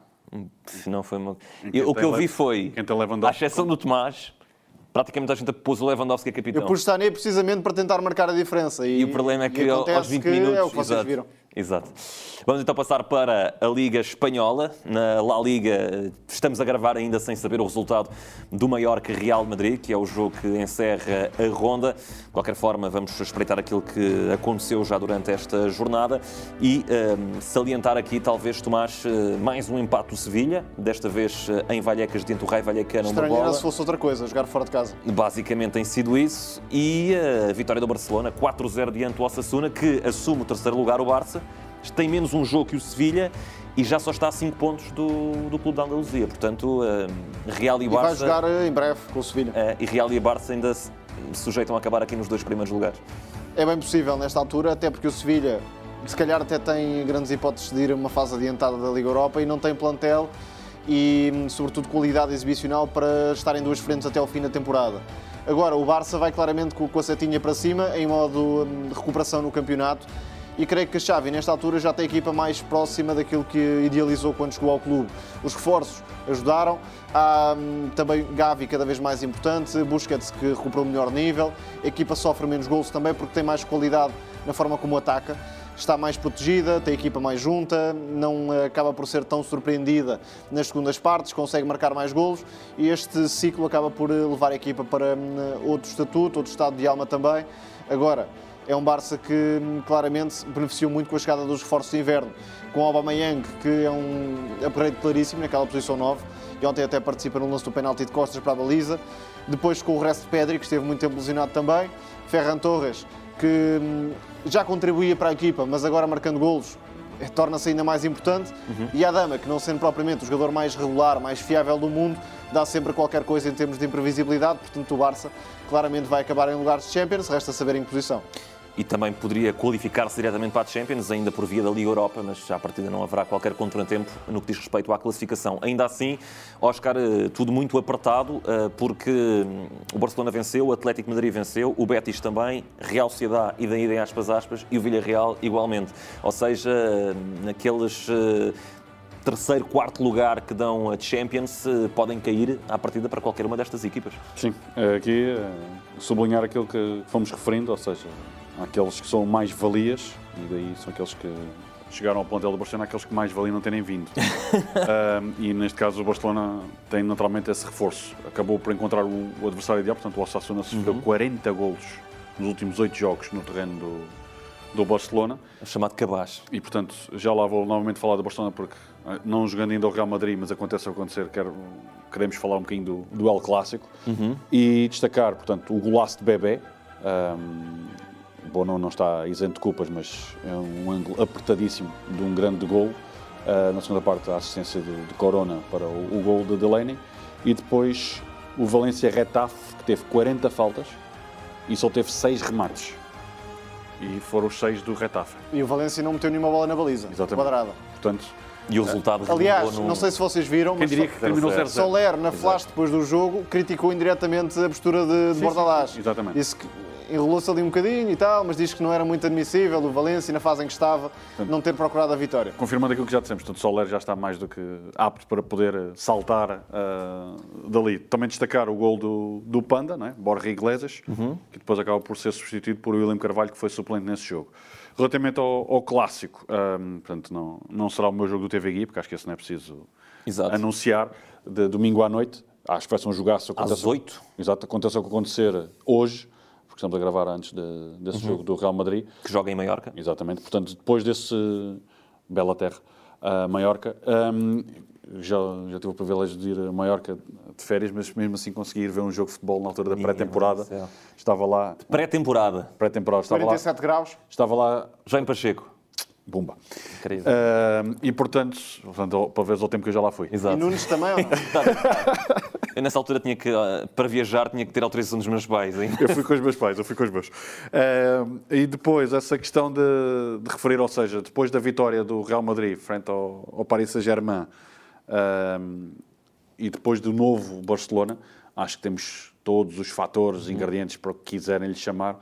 Se não foi uma... quem o que eu vi foi, quem tem à exceção do Tomás, praticamente a gente pôs o Lewandowski a capitão. Eu pus Sané precisamente para tentar marcar a diferença. E, E o problema é que e aos 20 que minutos. É o que vocês exato, viram. Exato. Vamos então passar para a Liga Espanhola. Na La Liga, estamos a gravar ainda sem saber o resultado do Mallorca Real Madrid, que é o jogo que encerra a ronda. De qualquer forma, vamos espreitar aquilo que aconteceu já durante esta jornada e ehm, salientar aqui, talvez, Tomás, eh, mais um empate do Sevilha, desta vez eh, em Vallecas, diante do Rai Vallecano, Estranho bola. se fosse outra coisa, jogar fora de casa. Basicamente tem sido isso. E eh, a vitória do Barcelona, 4-0 diante do Osasuna, que assume o terceiro lugar, o Barça. Tem menos um jogo que o Sevilha e já só está a 5 pontos do, do Clube da Andaluzia. Portanto, eh, Real e E vai Barça... jogar eh, em breve com o Sevilha. eh, e Real e Barça ainda se sujeitam a acabar aqui nos dois primeiros lugares. É bem possível nesta altura, até porque o Sevilha, se calhar, até tem grandes hipóteses de ir a uma fase adiantada da Liga Europa e não tem plantel e, sobretudo, qualidade exibicional para estar em duas frentes até ao fim da temporada. Agora, o Barça vai claramente com a setinha para cima, em modo hum, de recuperação no campeonato. E creio que a Xavi, nesta altura, já tem a equipa mais próxima daquilo que idealizou quando chegou ao clube. Os reforços ajudaram. Há hum, também Gavi cada vez mais importante, Busquets que recuperou o melhor nível. A equipa sofre menos gols também porque tem mais qualidade na forma como ataca. Está mais protegida, tem a equipa mais junta, não eh, acaba por ser tão surpreendida nas segundas partes, consegue marcar mais golos e este ciclo acaba por eh, levar a equipa para hum, outro estatuto, outro estado de alma também. Agora, é um Barça que hum, claramente beneficiou muito com a chegada dos reforços de inverno, com o Aubameyang, que é um upgrade claríssimo naquela posição 9, e ontem até participa no lance do penalti de costas para a baliza. Depois com o resto de Pedri, que esteve muito tempo lesionado também. Ferran Torres, que hum, já contribuía para a equipa, mas agora marcando golos, eh, torna-se ainda mais importante. E a Dama, que não sendo propriamente o jogador mais regular, mais fiável do mundo, dá sempre qualquer coisa em termos de imprevisibilidade. Portanto, o Barça claramente vai acabar em lugares de Champions, resta saber em que posição. E também poderia qualificar-se diretamente para a Champions, ainda por via da Liga Europa, mas a partida não haverá qualquer contratempo no que diz respeito à classificação. Ainda assim, Oscar, eh, tudo muito apertado, eh, porque hum, o Barcelona venceu, o Atlético Madrid venceu, o Betis também, Real Sociedade e daí aspas aspas, e o Villarreal igualmente. Ou seja, eh, naqueles eh, terceiro, quarto lugar que dão a Champions, podem cair à partida para qualquer uma destas equipas. Sim, aqui sublinhar aquilo que fomos referindo, ou seja, aqueles que são mais valias, e daí são aqueles que chegaram ao plantel do Barcelona, aqueles que mais valiam não terem vindo. *laughs* Ahm, e neste caso o Barcelona tem naturalmente esse reforço. Acabou por encontrar o, o adversário ideal, portanto o Osasuna sofreu 40 golos nos últimos 8 jogos no terreno do, do Barcelona. O chamado cabaz. E portanto, já lá vou novamente falar do Barcelona porque eh, não jogando ainda o Real Madrid, mas acontece a acontecer, quero, queremos falar um bocadinho do duelo clássico e destacar, portanto, o golaço de Bebé. Um, Bono não está isento de culpas, mas é um ângulo apertadíssimo de um grande gol. Uh, na segunda parte, a assistência de, de Corona para o, o gol de Delaney. E depois o Valência Retafe, que teve 40 faltas e só teve 6 remates. E foram os 6 do Retafe. E o Valência não meteu nenhuma bola na baliza, Exatamente. quadrada. Portanto, E o resultado Aliás, no- não sei se vocês viram, quem mas diria que terminou 0-0? Soler, na flash depois do jogo, criticou indiretamente a postura de, de Sim, Bordalás. sim, exatamente. Disse que enrolou-se ali um bocadinho e tal, mas diz que não era muito admissível o Valência, na fase em que estava, não ter procurado a vitória. Confirmando aquilo que já dissemos, portanto, Soler já está mais do que apto para poder eh, saltar ah, dali. Também destacar o gol do, do Panda, não é? Borja Iglesias, que depois acaba por ser substituído por William Carvalho, que foi suplente nesse jogo. Relativamente ao, ao clássico, ah, portanto, não, não será o meu jogo do TV Guia, porque acho que esse não é preciso Exato. anunciar, de domingo à noite. Acho que vai ser um jogaço. Às 8? Exato, aconteça o que acontecer hoje, porque estamos a gravar antes de- desse jogo do Real Madrid. que joga em Maiorca. Exatamente. Portanto, depois desse Bela Terra, a Maiorca, hum, já, já tive o privilégio de ir a Maiorca de férias, mas mesmo assim consegui ir ver um jogo de futebol na altura da pré-temporada. Estava lá, Pré-temporada. pré-temporada, estava lá, 47 graus. estava lá, Já em Pacheco. bumba. Incrível. Ah, e portanto, portanto, para ver o tempo que eu já lá fui. E Exato. Nunes também, ou não? *laughs* Eu nessa altura tinha que, ah, para viajar, tinha que ter autorização dos meus pais. hein? Eu fui com os meus pais, eu fui com os meus. Ah, e depois, essa questão de, de referir, ou seja, depois da vitória do Real Madrid frente ao, ao Paris Saint-Germain ah, e depois do novo Barcelona, acho que temos todos os fatores, ingredientes, para o que quiserem lhe chamar,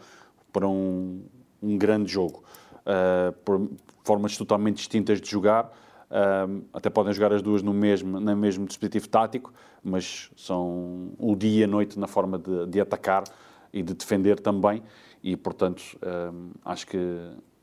para um, um grande jogo. Ah, por formas totalmente distintas de jogar. Ah, até podem jogar as duas no mesmo, no mesmo dispositivo tático, mas são o dia e a noite na forma de, de atacar e de defender também. E, portanto, hum, acho que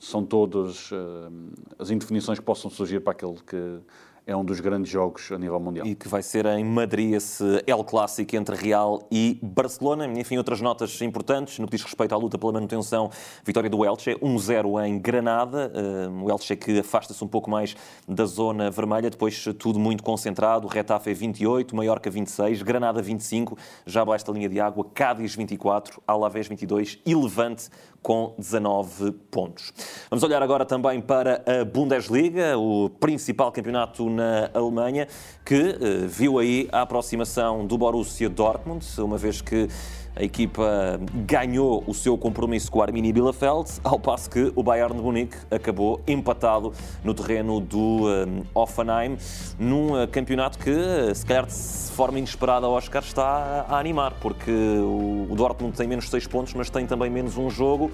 são todas hum, as indefinições que possam surgir para aquele que é um dos grandes jogos a nível mundial. E que vai ser em Madrid esse El Clássico entre Real e Barcelona. Enfim, outras notas importantes no que diz respeito à luta pela manutenção. Vitória do Elche, 1-0 em Granada. Uh, o Elche que afasta-se um pouco mais da zona vermelha. Depois tudo muito concentrado. Retafe 28, Mallorca 26, Granada 25, já abaixo da linha de água. Cádiz 24, Alavés 22 e Levante com 19 pontos. Vamos olhar agora também para a Bundesliga, o principal campeonato na Alemanha, que eh, viu aí a aproximação do Borussia Dortmund, uma vez que a equipa ganhou o seu compromisso com o Arminia Bielefeld, ao passo que o Bayern de Munique acabou empatado no terreno do eh, Hoffenheim, num eh, campeonato que, eh, se calhar de forma inesperada, o Oscar está a animar, porque o o Dortmund tem menos 6 pontos, mas tem também menos um jogo.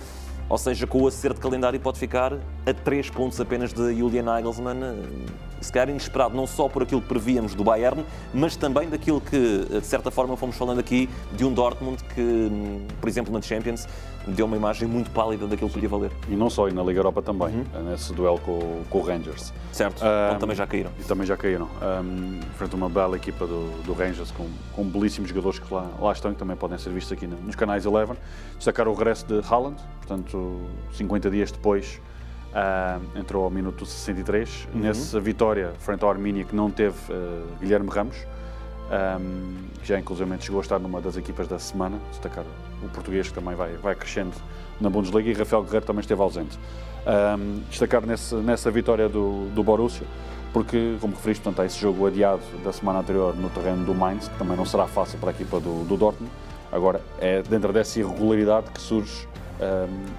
Ou seja, com o acerto de calendário pode ficar a 3 pontos apenas de Julian Nagelsmann. eh, Se calhar inesperado não só por aquilo que prevíamos do Bayern, mas também daquilo que, de certa forma, fomos falando aqui de um Dortmund que, hum, por exemplo, na Champions, deu uma imagem muito pálida daquilo que podia valer. E não só, e na Liga Europa também, nesse duelo com, com o Rangers. Certo? Ah, Onde também já caíram. E também já caíram. Um, frente a uma bela equipa do, do Rangers, com, com belíssimos jogadores que lá, lá estão e que também podem ser vistos aqui no- nos canais Eleven. Destacar o regresso de Haaland, portanto, 50 dias depois, ah, entrou ao minuto 63. Nessa vitória, frente ao Armínia, que não teve ah, Guilherme Ramos, um, que já inclusive chegou a estar numa das equipas da semana, destacar o português que também vai, vai crescendo na Bundesliga e Rafael Guerreiro também esteve ausente. Um, destacar nesse, nessa vitória do, do Borussia, porque, como referiste, portanto, há esse jogo adiado da semana anterior no terreno do Mainz, que também não será fácil para a equipa do, do Dortmund. Agora, é dentro dessa irregularidade que surge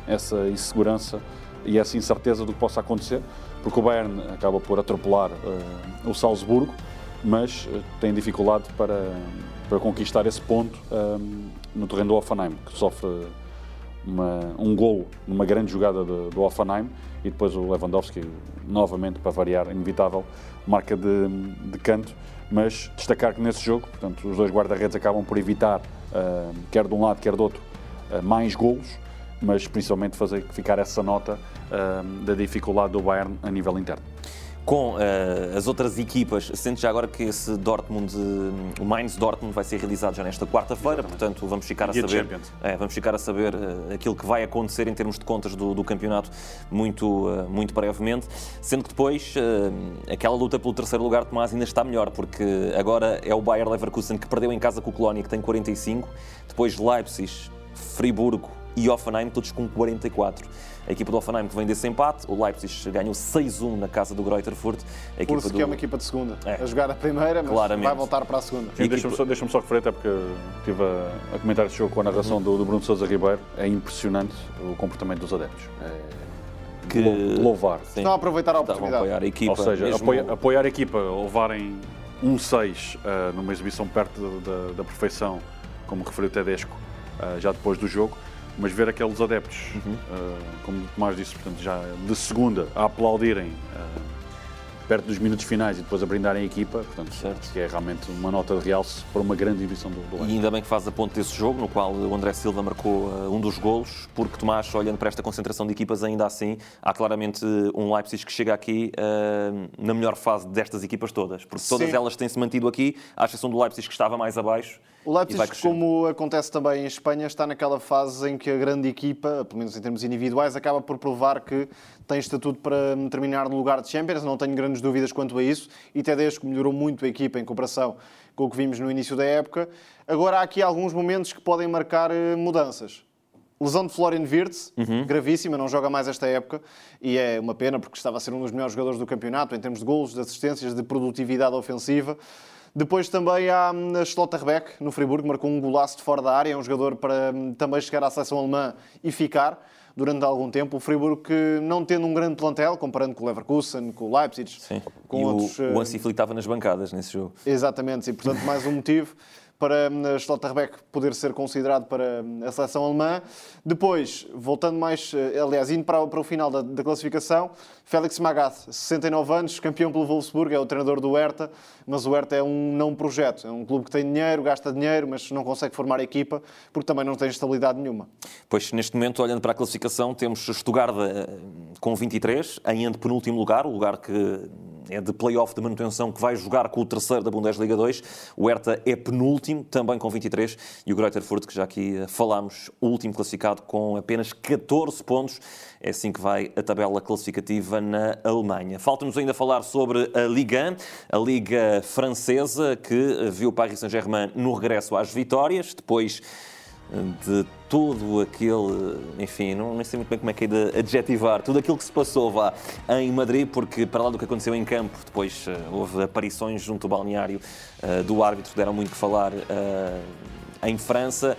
essa insegurança e essa incerteza do que possa acontecer, porque o Bayern acaba por atropelar uh, o Salzburgo, mas uh, tem dificuldade para, para conquistar esse ponto um, no terreno do Hoffenheim, que sofre uma, um golo numa grande jogada do, do Hoffenheim e depois o Lewandowski, novamente, para variar, inevitável, marca de, de canto. Mas destacar que nesse jogo, portanto, os dois guarda-redes acabam por evitar, uh, quer de um lado, quer do outro, uh, mais golos, mas principalmente fazer ficar essa nota uh, da dificuldade do Bayern a nível interno. Com eh, as outras equipas, sente já agora que esse Dortmund, eh, o Mainz Dortmund vai ser realizado já nesta quarta-feira, portanto vamos ficar a Dia saber, é, vamos ficar a saber eh, aquilo que vai acontecer em termos de contas do, do campeonato muito, muito brevemente, sendo que depois aquela luta pelo terceiro lugar de Tomás ainda está melhor, porque agora é o Bayer Leverkusen que perdeu em casa com o Colónia, que tem 45, depois Leipzig, Friburgo e Offenheim, todos com 44. A equipa do Offenheim que vem desse empate, o Leipzig ganhou 6-1 na casa do Greuther Fürth. A equipa Por-se do... que é uma equipa de segunda. É. A jogar a primeira, mas Claramente. vai voltar para a segunda. Deixa-me só, deixa só referir, até porque estive a, a comentar este jogo com a narração do, do Bruno Sousa Ribeiro. É impressionante o comportamento dos adeptos. É Que- louvar. Sim. Estão a aproveitar a oportunidade. apoiar a equipa. Ou seja, mesmo- apoia- apoiar a equipa, levarem um 6 ah, numa exibição perto da, da perfeição, como referiu o Tedesco, ah, já depois do jogo, mas ver aqueles adeptos, Uhum. ah, como o Tomás disse, portanto, já de segunda a aplaudirem ah, perto dos minutos finais e depois a brindarem a equipa, portanto, Certo. que é realmente uma nota de realce para uma grande exibição do, do E ainda bem que faz a ponte desse jogo, no qual o André Silva marcou uh, um dos golos, porque Tomás, olhando para esta concentração de equipas, ainda assim, há claramente um Leipzig que chega aqui uh, na melhor fase destas equipas todas, porque todas Sim. elas têm-se mantido aqui, à exceção do Leipzig que estava mais abaixo. O Leipzig, como acontece também em Espanha, está naquela fase em que a grande equipa, pelo menos em termos individuais, acaba por provar que tem estatuto para terminar no lugar de Champions. Não tenho grandes dúvidas quanto a isso. E Tedesco melhorou muito a equipa em comparação com o que vimos no início da época. Agora há aqui alguns momentos que podem marcar eh, mudanças. Lesão de Florian Wirtz, gravíssima, não joga mais esta época e é uma pena porque estava a ser um dos melhores jogadores do campeonato em termos de golos, de assistências, de produtividade ofensiva. Depois também há hum, Schlotterbeck, no Friburgo, marcou um golaço de fora da área, é um jogador para hum, também chegar à seleção alemã e ficar durante algum tempo. O Friburgo que não tendo um grande plantel, comparando com o Leverkusen, com o Leipzig, Sim. com e outros... o, o Hansi Flick estava nas bancadas nesse jogo. Exatamente, e portanto mais um motivo *laughs* para hum, Schlotterbeck poder ser considerado para hum, a seleção alemã. Depois, voltando mais, eh, aliás, indo para, para o final da, da classificação, Félix Magath, 69 anos, campeão pelo Wolfsburg, é o treinador do Hertha, mas o Hertha é um não projeto, é um clube que tem dinheiro, gasta dinheiro, mas não consegue formar equipa porque também não tem estabilidade nenhuma. Pois, neste momento, olhando para a classificação, temos Stuttgart eh, com 23, em antepenúltimo lugar, o lugar que é de play-off de manutenção, que vai jogar com o terceiro da Bundesliga 2. O Hertha é penúltimo, também com 23, e o Greuther Fürth, que já aqui eh, falámos, último classificado com apenas 14 pontos. É assim que vai a tabela classificativa na Alemanha. Falta-nos ainda falar sobre a Liga 1, a Liga Francesa, que eh, viu o Paris Saint-Germain no regresso às vitórias, depois de todo aquele, enfim, não nem sei muito bem como é que é de adjetivar, tudo aquilo que se passou vá em Madrid, porque para lá do que aconteceu em campo, depois eh, houve aparições junto ao balneário eh, do árbitro, deram muito que falar eh, em França.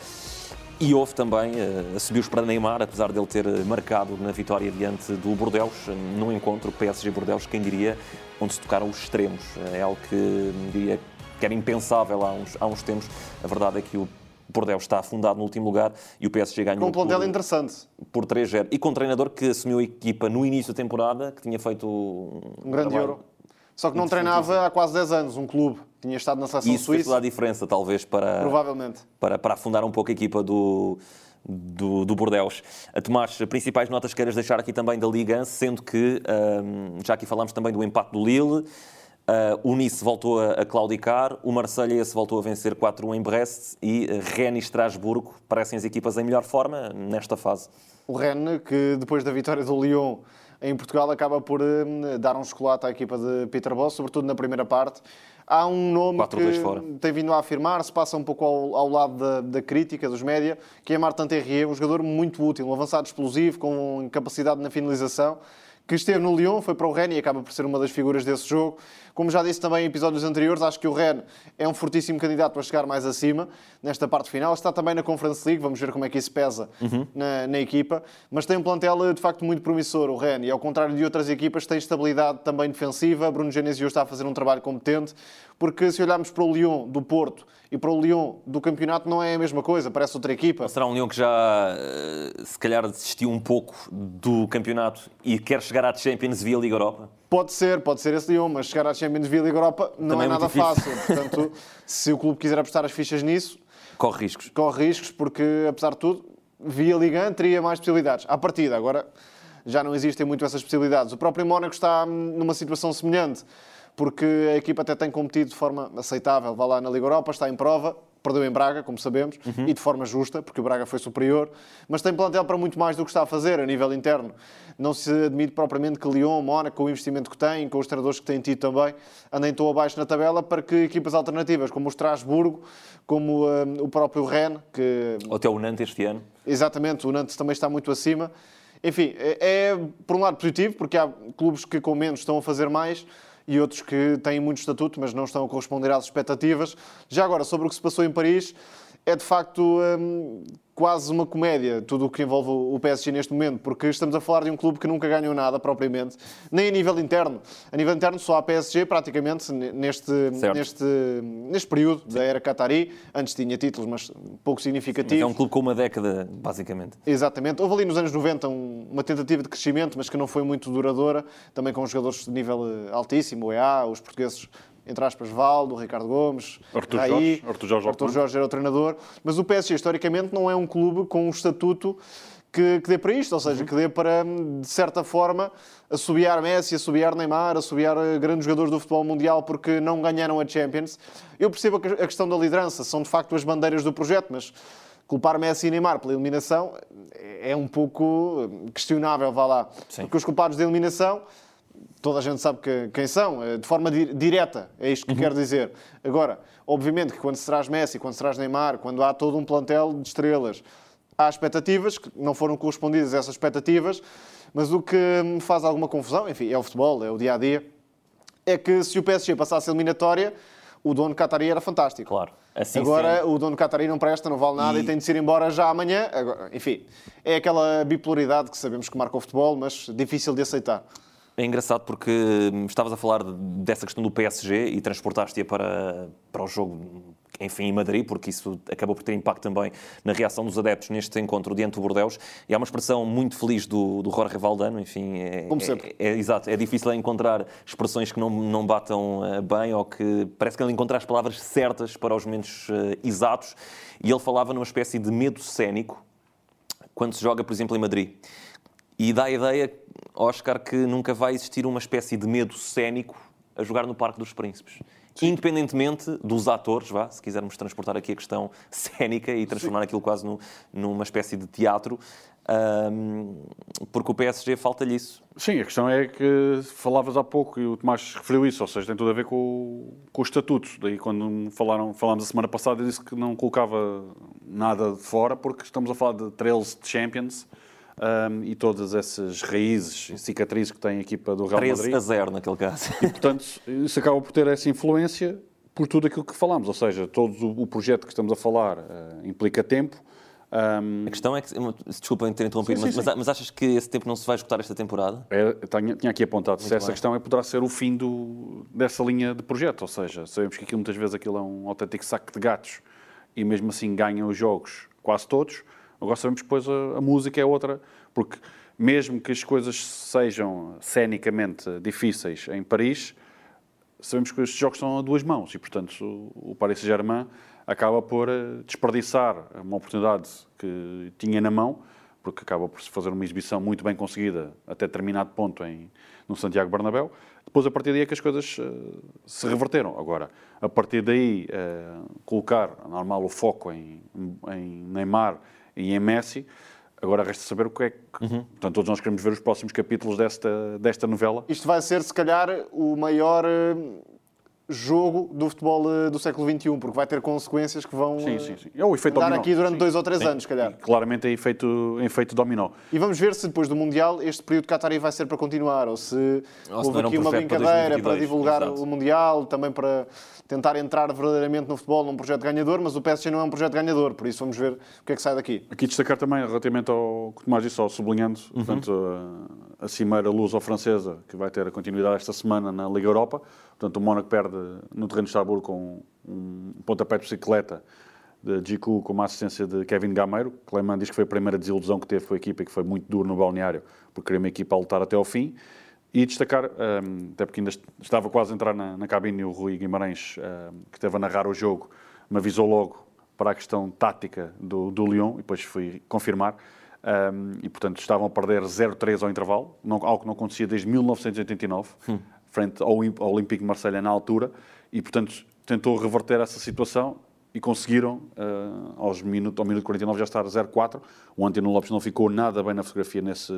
E houve também, uh, subiu-os para Neymar, apesar dele ter marcado na vitória diante do Bordeaux, no encontro PSG-Bordeaux, quem diria, onde se tocaram os extremos. É algo que diria que era impensável há uns, há uns tempos. A verdade é que o Bordeaux está afundado no último lugar e o PSG ganhou Com um plantel por, interessante, por 3-0. E com um treinador que assumiu a equipa no início da temporada, que tinha feito um grande trabalho. euro. Só que não treinava há quase 10 anos, um clube. Tinha estado na seleção isso fez suíça, toda a diferença, talvez, para, provavelmente. para, para afundar um pouco a equipa do, do, do Bordeaux. A Tomás, principais notas que queiras deixar aqui também da Liga, 1, sendo que, hum, já aqui falámos também do empate do Lille, Uh, o Nice voltou a, a claudicar, o Marselha se voltou a vencer 4-1 em Brest e uh, Rennes e Estrasburgo parecem as equipas em melhor forma nesta fase. O Rennes, que depois da vitória do Lyon em Portugal, acaba por hum, dar um chocolate à equipa de Peter Boss, sobretudo na primeira parte. Há um nome 4-2 que tem vindo a afirmar, se passa um pouco ao, ao lado da, da crítica dos média, que é Martin Terrier, um jogador muito útil, um avançado explosivo, com capacidade na finalização, que esteve no Lyon, foi para o Rennes e acaba por ser uma das figuras desse jogo. Como já disse também em episódios anteriores, acho que o Rennes é um fortíssimo candidato a chegar mais acima nesta parte final. Está também na Conference League, vamos ver como é que isso pesa na, na equipa. Mas tem um plantel de facto muito promissor, o Rennes, e ao contrário de outras equipas, tem estabilidade também defensiva. Bruno Genesio está a fazer um trabalho competente, porque se olharmos para o Lyon do Porto e para o Lyon do campeonato, não é a mesma coisa, parece outra equipa. Será um Leão que já, eh, se calhar, desistiu um pouco do campeonato e quer chegar à Champions via Liga Europa? Pode ser, pode ser esse Lyon, mas chegar à Champions via Liga Europa não Também é é nada difícil. fácil. Portanto, *laughs* se o clube quiser apostar as fichas nisso, Corre riscos. corre riscos, porque, apesar de tudo, via Liga 1 teria mais possibilidades. À partida, agora já não existem muito essas possibilidades. O próprio Mónaco está hum, numa situação semelhante, porque a equipa até tem competido de forma aceitável. Vá lá na Liga Europa, está em prova, perdeu em Braga, como sabemos, e de forma justa, porque o Braga foi superior, mas tem plantel para muito mais do que está a fazer a nível interno. Não se admite propriamente que Lyon, Mónaco, com o investimento que tem, com os treinadores que têm tido também, andem tão abaixo na tabela para que equipas alternativas, como o Estrasburgo, como hum, o próprio Rennes, que Ou até o Nantes este ano. Exatamente, o Nantes também está muito acima. Enfim, é, é, por um lado positivo, porque há clubes que com menos estão a fazer mais e outros que têm muito estatuto, mas não estão a corresponder às expectativas. Já agora, sobre o que se passou em Paris, é de facto hum, quase uma comédia tudo o que envolve o PSG neste momento, porque estamos a falar de um clube que nunca ganhou nada propriamente, nem a nível interno. A nível interno só há PSG praticamente neste, Certo. neste, neste período da era Qatari. Antes tinha títulos, mas pouco significativos. É um clube com uma década, basicamente. Exatamente. Houve ali nos anos 90 um- uma tentativa de crescimento, mas que não foi muito duradoura, também com jogadores de nível eh, altíssimo, o EA, os portugueses, entre aspas, Valdo, Ricardo Gomes, Artur Raí, Jorge, Artur Jorge Artur. Jorge era o treinador. Mas o PSG, historicamente, não é um clube com um estatuto que, que dê para isto, ou seja, que dê para, de certa forma, assobiar Messi, assobiar Neymar, assobiar eh, grandes jogadores do futebol mundial porque não ganharam a Champions. Eu percebo a que- a questão da liderança, são de facto as bandeiras do projeto, mas culpar Messi e Neymar pela eliminação é um pouco questionável, vá lá. Sim. Porque os culpados da eliminação toda a gente sabe que- quem são, eh, de forma di- direta, é isto que quero dizer. Agora, obviamente que quando se traz Messi, quando se traz Neymar, quando há todo um plantel de estrelas, há expectativas que não foram correspondidas a essas expectativas, mas o que me faz alguma confusão, enfim, é o futebol, é o dia a dia, é que se o PSG passasse a eliminatória, o dono Qatari era fantástico. Claro. Assim Agora sendo- o dono Qatari não presta, não vale nada e... E- tem de se ir embora já amanhã. Agora, enfim, é aquela bipolaridade que sabemos que marca o futebol, mas difícil de aceitar. É engraçado porque hum, estavas a falar de- dessa questão do PSG e transportaste-a para, para o jogo, enfim, em Madrid, porque isso acabou por ter impacto também na reação dos adeptos neste encontro diante do Bordeus. E há uma expressão muito feliz do, do Jorge Valdano, enfim, é, Como é- sempre. É, exato, é difícil encontrar expressões que não, não batam eh, bem ou que parece que ele encontra as palavras certas para os momentos eh, exatos. E ele falava numa espécie de medo cénico quando se joga, por exemplo, em Madrid. E dá a ideia, Oscar, que nunca vai existir uma espécie de medo cénico a jogar no Parque dos Príncipes. Independentemente dos atores, vá, se quisermos transportar aqui a questão cénica e transformar aquilo quase no- numa espécie de teatro, ahm, porque o PSG falta-lhe isso. Sim, a questão é que falavas há pouco e o Tomás referiu isso, ou seja, tem tudo a ver com, o- com o estatuto. Daí quando falaram, falámos a semana passada, eu disse que não colocava nada de fora, porque estamos a falar de 13 de Champions ahm, e todas essas raízes e cicatrizes que tem a equipa do Real 13 Madrid. a 0 naquele caso. Portanto, isso acaba por ter essa influência por tudo aquilo que falámos, ou seja, todo o, o projeto que estamos a falar eh, implica tempo. ahm, A questão é que, desculpa ter interrompido, Sim, mas, sim, mas, mas achas que esse tempo não se vai esgotar esta temporada? É, tinha, tinha aqui apontado se essa bem. questão é, poderá ser o fim do, dessa linha de projeto, ou seja, sabemos que aquilo, muitas vezes aquilo é um autêntico saco de gatos e mesmo assim ganham os jogos quase todos. Agora sabemos que depois a, a música é outra, porque mesmo que as coisas sejam cenicamente difíceis em Paris, sabemos que estes jogos são a duas mãos e, portanto, o, o Paris Saint-Germain acaba por eh, desperdiçar uma oportunidade que tinha na mão, porque acaba por se fazer uma exibição muito bem conseguida até determinado ponto em, no Santiago Bernabéu. Depois, a partir daí, é que as coisas eh, se reverteram. Agora, a partir daí, eh, colocar, normal, o foco em, em Neymar e em Messi, agora resta saber o que é que... Portanto, todos nós queremos ver os próximos capítulos desta, desta novela. Isto vai ser, se calhar, o maior eh, jogo do futebol eh, do século XXI, porque vai ter consequências que vão Sim, sim, sim. É o efeito dar dominó. aqui durante Sim. dois ou três anos, se calhar. Claramente é efeito, efeito dominó. E vamos ver se depois do Mundial este período Qatari vai ser para continuar, ou se Ou se houve um aqui uma para brincadeira 2022, para divulgar exato. o Mundial, também para tentar entrar verdadeiramente no futebol num projeto ganhador, mas o PSG não é um projeto ganhador, por isso vamos ver o que é que sai daqui. Aqui destacar também, relativamente ao que Tomás disse, só sublinhando, Uhum. portanto, a, a cimeira luso-francesa, que vai ter a continuidade esta semana na Liga Europa. Portanto, o Mónaco perde no terreno de Estrasburgo com um pontapé de bicicleta de Gicu com uma assistência de Kevin Gameiro. Cleiman diz que foi a primeira desilusão que teve com a equipa e que foi muito duro no balneário, porque queria uma equipa a lutar até ao fim. E destacar, hum, até porque ainda est- estava quase a entrar na, na cabine o Rui Guimarães, hum, que esteve a narrar o jogo, me avisou logo para a questão tática do, do Lyon, e depois fui confirmar. Um, e, portanto, estavam a perder 0-3 ao intervalo, não, algo que não acontecia desde 1989, frente ao, ao Olympique de Marselha na altura, e, portanto, tentou reverter essa situação e conseguiram, uh, aos minuto, ao minuto 49, já estar 0-4. O Antônio Lopes não ficou nada bem na fotografia nesse,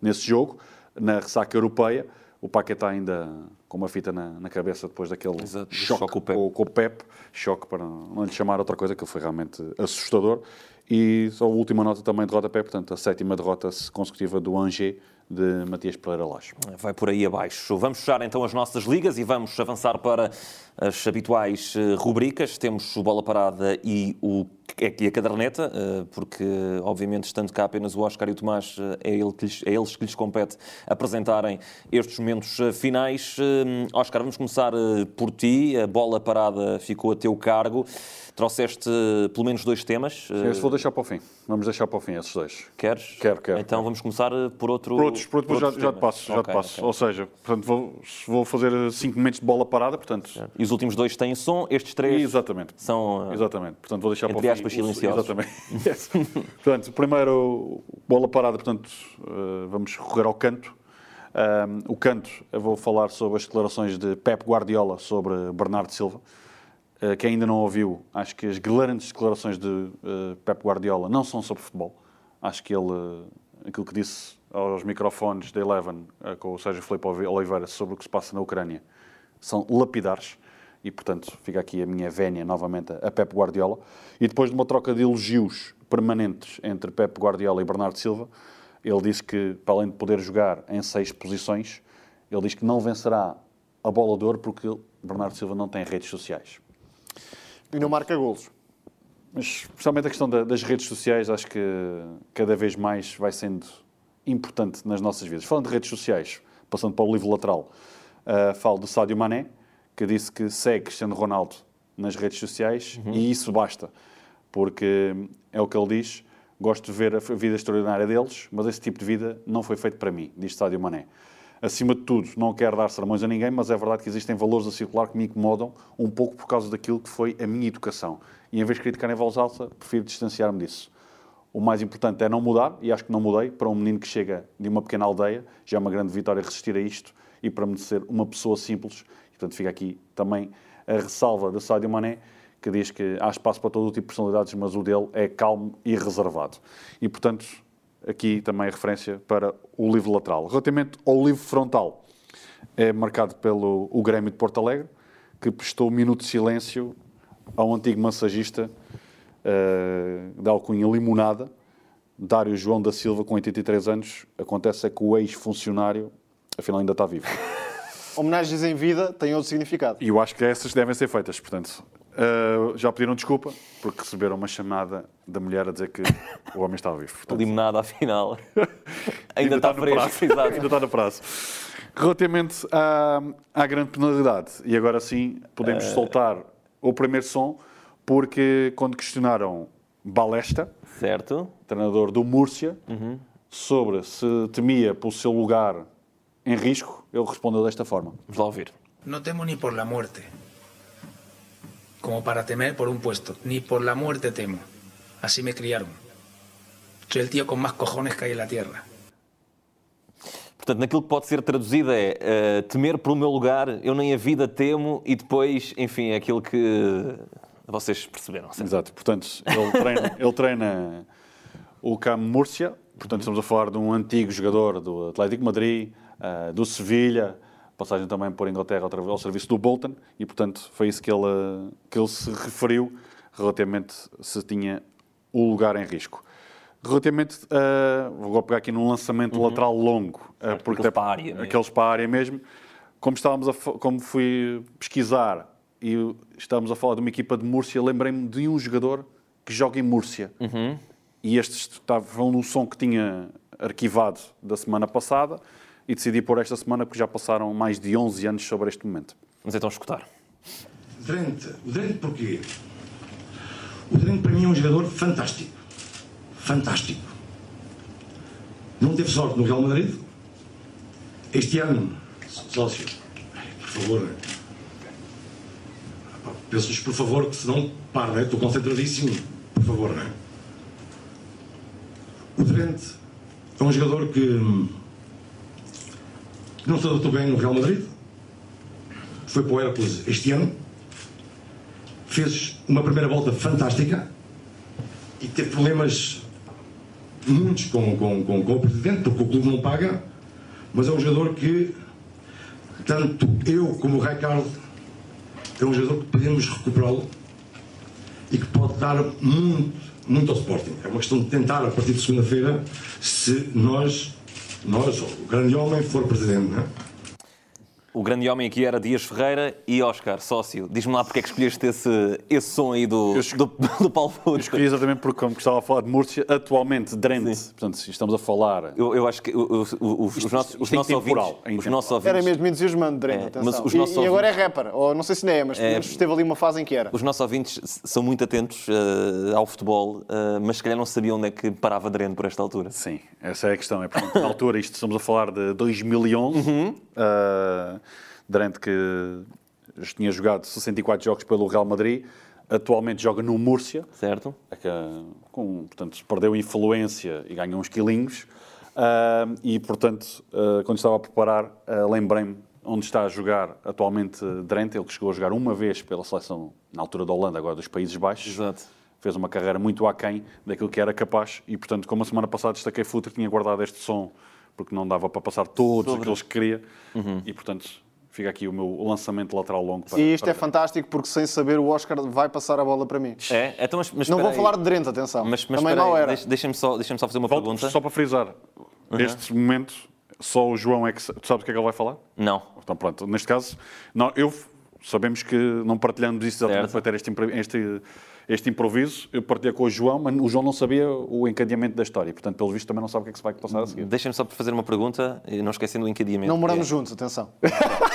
nesse jogo, na ressaca europeia. O Paquetá ainda com uma fita na, na cabeça depois daquele Exato, choque, choque o com o Pep. Choque para não lhe chamar outra coisa, que foi realmente assustador. E só a última nota também de rodapé, portanto, a sétima derrota consecutiva do Angers de Matias Pereira Lacho. Vai por aí abaixo. Vamos fechar então as nossas ligas e vamos avançar para as habituais eh, rubricas. Temos o Bola Parada e, o, e a Caderneta, eh, porque obviamente estando cá apenas o Oscar e o Tomás, eh, é, ele que lhes, é eles que lhes compete apresentarem estes momentos eh, finais. Oscar, vamos começar por ti. A Bola Parada ficou a teu cargo. Trouxeste pelo menos dois temas. Esse vou deixar para o fim. Vamos deixar para o fim esses dois. Queres? Quero, quero, Então vamos começar por outro, Por outro depois, por depois por já, outros já te temas. passo. Já te Ok, passo. ok. Ou seja, portanto, vou, vou fazer 5 momentos de bola parada, portanto. E os últimos dois têm som, estes três Exatamente. são. Exatamente. Portanto, vou deixar para o fim. O- silenciosos. Exatamente. *laughs* Yes. portanto, primeiro, bola parada, portanto, eh, vamos recorrer ao canto. Ahm, o canto, eu vou falar sobre as declarações de Pep Guardiola sobre Bernardo Silva. Eh, quem ainda não ouviu, acho que as grandes declarações de eh, Pep Guardiola não são sobre futebol. Acho que ele, aquilo que disse aos microfones da Eleven com o Sérgio Filipe Oliveira sobre o que se passa na Ucrânia são lapidares e, portanto, fica aqui a minha vénia novamente a Pep Guardiola. E depois de uma troca de elogios permanentes entre Pep Guardiola e Bernardo Silva, ele disse que, para além de poder jogar em seis posições, ele diz que não vencerá a bola de ouro porque Bernardo Silva não tem redes sociais. E não marca golos. Mas, especialmente a questão da- das redes sociais, acho que cada vez mais vai sendo importante nas nossas vidas. Falando de redes sociais, passando para o livro lateral, ah, falo do Sádio Mané, que disse que segue Cristiano Ronaldo nas redes sociais e isso basta, porque é o que ele diz. Gosto de ver a vida extraordinária deles, mas esse tipo de vida não foi feito para mim, diz Sádio Mané. Acima de tudo, não quero dar sermões a ninguém, mas é verdade que existem valores a circular que me incomodam um pouco por causa daquilo que foi a minha educação. E em vez de criticar em voz alta, prefiro distanciar-me disso. O mais importante é não mudar, e acho que não mudei. Para um menino que chega de uma pequena aldeia, já é uma grande vitória resistir a isto e para me ser uma pessoa simples. Portanto, fica aqui também a ressalva de Sádio Mané, que diz que há espaço para todo o tipo de personalidades, mas o dele é calmo e reservado. E, portanto, aqui também a referência para o livro lateral. Relativamente ao livro frontal, é marcado pelo o Grêmio de Porto Alegre, que prestou um minuto de silêncio ao antigo massagista eh, da alcunha Limonada, Dário João da Silva, com 83 anos. Acontece é que o ex-funcionário, afinal, ainda está vivo. Homenagens em vida têm outro significado. E eu acho que essas devem ser feitas, portanto. eh, já pediram desculpa, porque receberam uma chamada da mulher a dizer que o homem estava vivo. Portanto, Limonada, afinal. *laughs* Ainda, está, no fresco, prazo. exato. Ainda está no prazo. Relativamente à, à grande penalidade, e agora sim podemos Eh. soltar o primeiro som, porque quando questionaram Balesta, Certo. treinador do Múrcia, Uhum. sobre se temia pelo seu lugar em risco, ele respondeu desta forma. Vamos lá ouvir. No temo ni por la muerte, como para temer por un puesto. Ni por la muerte temo. Así me criaron. Soy el tío con más cojones que hay en la tierra. Portanto, naquilo que pode ser traduzido é eh, temer pelo meu lugar, eu nem a vida temo, e depois, enfim, é aquilo que vocês perceberam. certo? Exato, portanto, ele treina, *laughs* ele treina o Cam Múrcia, portanto, estamos a falar de um antigo jogador do Atlético de Madrid, ah, do Sevilha, passagem também por Inglaterra vez ao serviço do Bolton, e portanto foi isso que ele, que ele se referiu relativamente se tinha o lugar em risco. Relativamente, ah, vou pegar aqui num lançamento lateral longo, ah, porque aqueles para a área mesmo. aqueles para a área mesmo, como estávamos a, como fui pesquisar e estávamos a falar de uma equipa de Múrcia, lembrei-me de um jogador que joga em Múrcia. E estes estavam no som que tinha arquivado da semana passada e decidi pôr esta semana porque já passaram mais de 11 anos sobre este momento. Vamos então escutar. Drente. O Drente porquê? O Drente para mim é um jogador fantástico. Fantástico. Não teve sorte no Real Madrid. Este ano, sócio, por favor. Peço-lhes por favor que se não para, né? estou concentradíssimo. Por favor, né? O Drente é um jogador que, hum, que não se adaptou bem no Real Madrid. Foi para o Hércules este ano fez uma primeira volta fantástica e teve problemas muitos com, com, com, com o presidente, porque o clube não paga, mas é um jogador que, tanto eu como o Ricardo, é um jogador que podemos recuperá-lo e que pode dar muito, muito ao Sporting. É uma questão de tentar, a partir de segunda-feira, se nós, nós, o grande homem, for presidente, não é? O grande homem aqui era Dias Ferreira e Oscar, sócio. Diz-me lá porque é que escolheste esse, esse som aí do, Eu do, do Paulo Eu Futre. escolhi exatamente porque, como estava a falar de Múrcia, atualmente Drente, portanto, se estamos a falar. Eu, eu acho que o- o- o- os, Isto- nossos, os nossos ouvintes, os nossos ouvintes, Era mesmo entusiasmante, Dreno, É, mas os E- nossos e, agora é ouvintes- rapper, ou não sei se não é, mas pelo É. menos esteve ali uma fase em que era. os nossos ouvintes são muito atentos eh, ao futebol, eh, mas se calhar não sabiam onde é que parava Dreno por esta altura. Sim, essa é a questão. É, portanto, na altura, isto estamos a falar de 2011. Uhum. Uh, Drente que tinha jogado 64 jogos pelo Real Madrid, atualmente joga no Múrcia. Certo? É que, com, portanto, perdeu influência e ganhou uns quilinhos. Ah, e, portanto, ah, quando estava a preparar, ah, lembrei-me onde está a jogar atualmente Drenthe, ele que chegou a jogar uma vez pela seleção, na altura da Holanda, agora dos Países Baixos. Exato. Fez uma carreira muito aquém daquilo que era capaz e, portanto, como a semana passada destaquei Futre, tinha guardado este som porque não dava para passar todos Sobre. aqueles que queria e, portanto, fica aqui o meu lançamento lateral longo para... E isto para é fantástico porque sem saber o Oscar vai passar a bola para mim. É? Então, mas, mas Não vou aí. falar de Drente, atenção. Mas, mas Também aí, era. deixa- Deixa-me só, deixa só fazer uma Volto, pergunta. só para frisar, neste momento, só o João é que... Tu sabes o que é que ele vai falar? Não. Então, pronto, neste caso, não, eu sabemos que não partilhamos isso exatamente Certo. para ter este, este, este improviso. Eu partilhei com o João, mas o João não sabia o encadeamento da história. Portanto, pelo visto, também não sabe o que é que se vai passar a seguir. Deixa-me só fazer uma pergunta, e não esquecendo o encadeamento. Não moramos é- juntos, atenção. *laughs*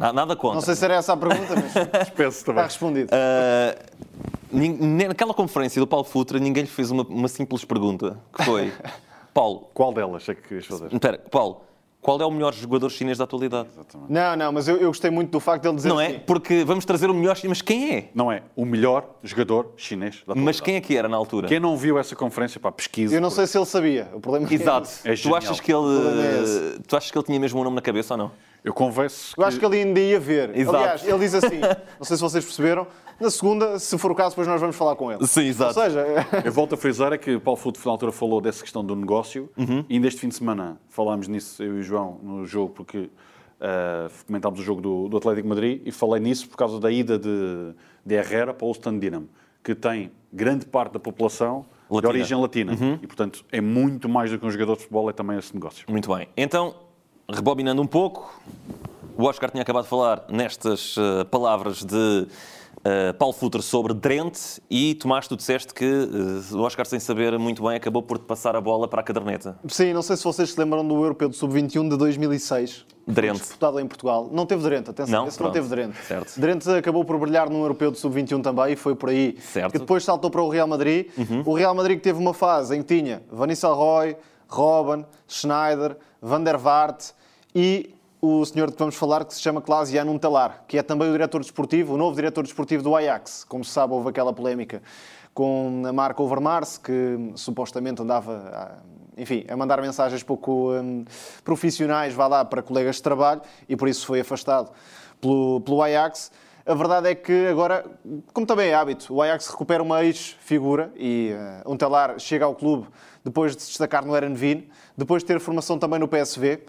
Na- Nada contra. Não sei se era essa a pergunta, mas *laughs* Peço está também. respondido. Ah, nin- naquela conferência do Paulo Futra, ninguém lhe fez uma, uma simples pergunta, que foi... *laughs* Paulo, Qual delas é que querias fazer? espera, Paulo, qual é o melhor jogador chinês da atualidade? Não, não, mas eu, eu gostei muito do facto de ele dizer Não é? assim. Porque vamos trazer o melhor chinês, mas quem é? Não é o melhor jogador chinês da atualidade. Mas quem é que era na altura? Quem não viu essa conferência, pá, pesquisa. Eu não sei se ele sabia. O problema é Exato. É tu, achas que é ele, esse. tu achas que ele tinha mesmo um nome na cabeça ou não? Eu converso Eu acho que ele ainda ia ver. Exato. Aliás, ele diz assim, *laughs* não sei se vocês perceberam, na segunda, se for o caso, depois nós vamos falar com ele. Sim, exato. Ou seja, Eu volto a frisar é que o Paulo Futo na altura falou dessa questão do negócio Uhum. e ainda este fim de semana falámos nisso, eu e o João, no jogo, porque ah, comentámos o jogo do, do Atlético de Madrid e falei nisso por causa da ida de, de Herrera para o Stand Dinamo, que tem grande parte da população Latina. Uhum. de origem latina e, portanto, é muito mais do que um jogador de futebol, é também esse negócio. Muito bem. Então, rebobinando um pouco, o Oscar tinha acabado de falar nestas eh, palavras de eh, Paulo Futre sobre Drente e Tomás, tu disseste que eh, o Oscar, sem saber muito bem, acabou por te passar a bola para a caderneta. sim, não sei se vocês se lembram do Europeu de Sub-21 de 2006. Drente. Disputado em Portugal. Não teve Drente, atenção. Não? Esse não teve Drente. Certo. Drente acabou por brilhar no Europeu de Sub-21 também e foi por aí. Certo. Uhum. Que depois saltou para o Real Madrid. O Real Madrid teve uma fase em que tinha Van Nistelrooy, Robben, Schneider, Van der Vaart e o senhor que vamos falar que se chama Klaas Jan Untelar, que é também o diretor desportivo, o novo diretor desportivo do Ajax. Como se sabe, houve aquela polémica com a marca Overmars, que supostamente andava, a, enfim, a mandar mensagens pouco hum, profissionais, vá lá, para colegas de trabalho, e por isso foi afastado pelo, pelo Ajax. A verdade é que agora, como também é hábito, o Ajax recupera uma ex-figura e uh, um Telar chega ao clube depois de se destacar no Erenvin, depois de ter formação também no PSV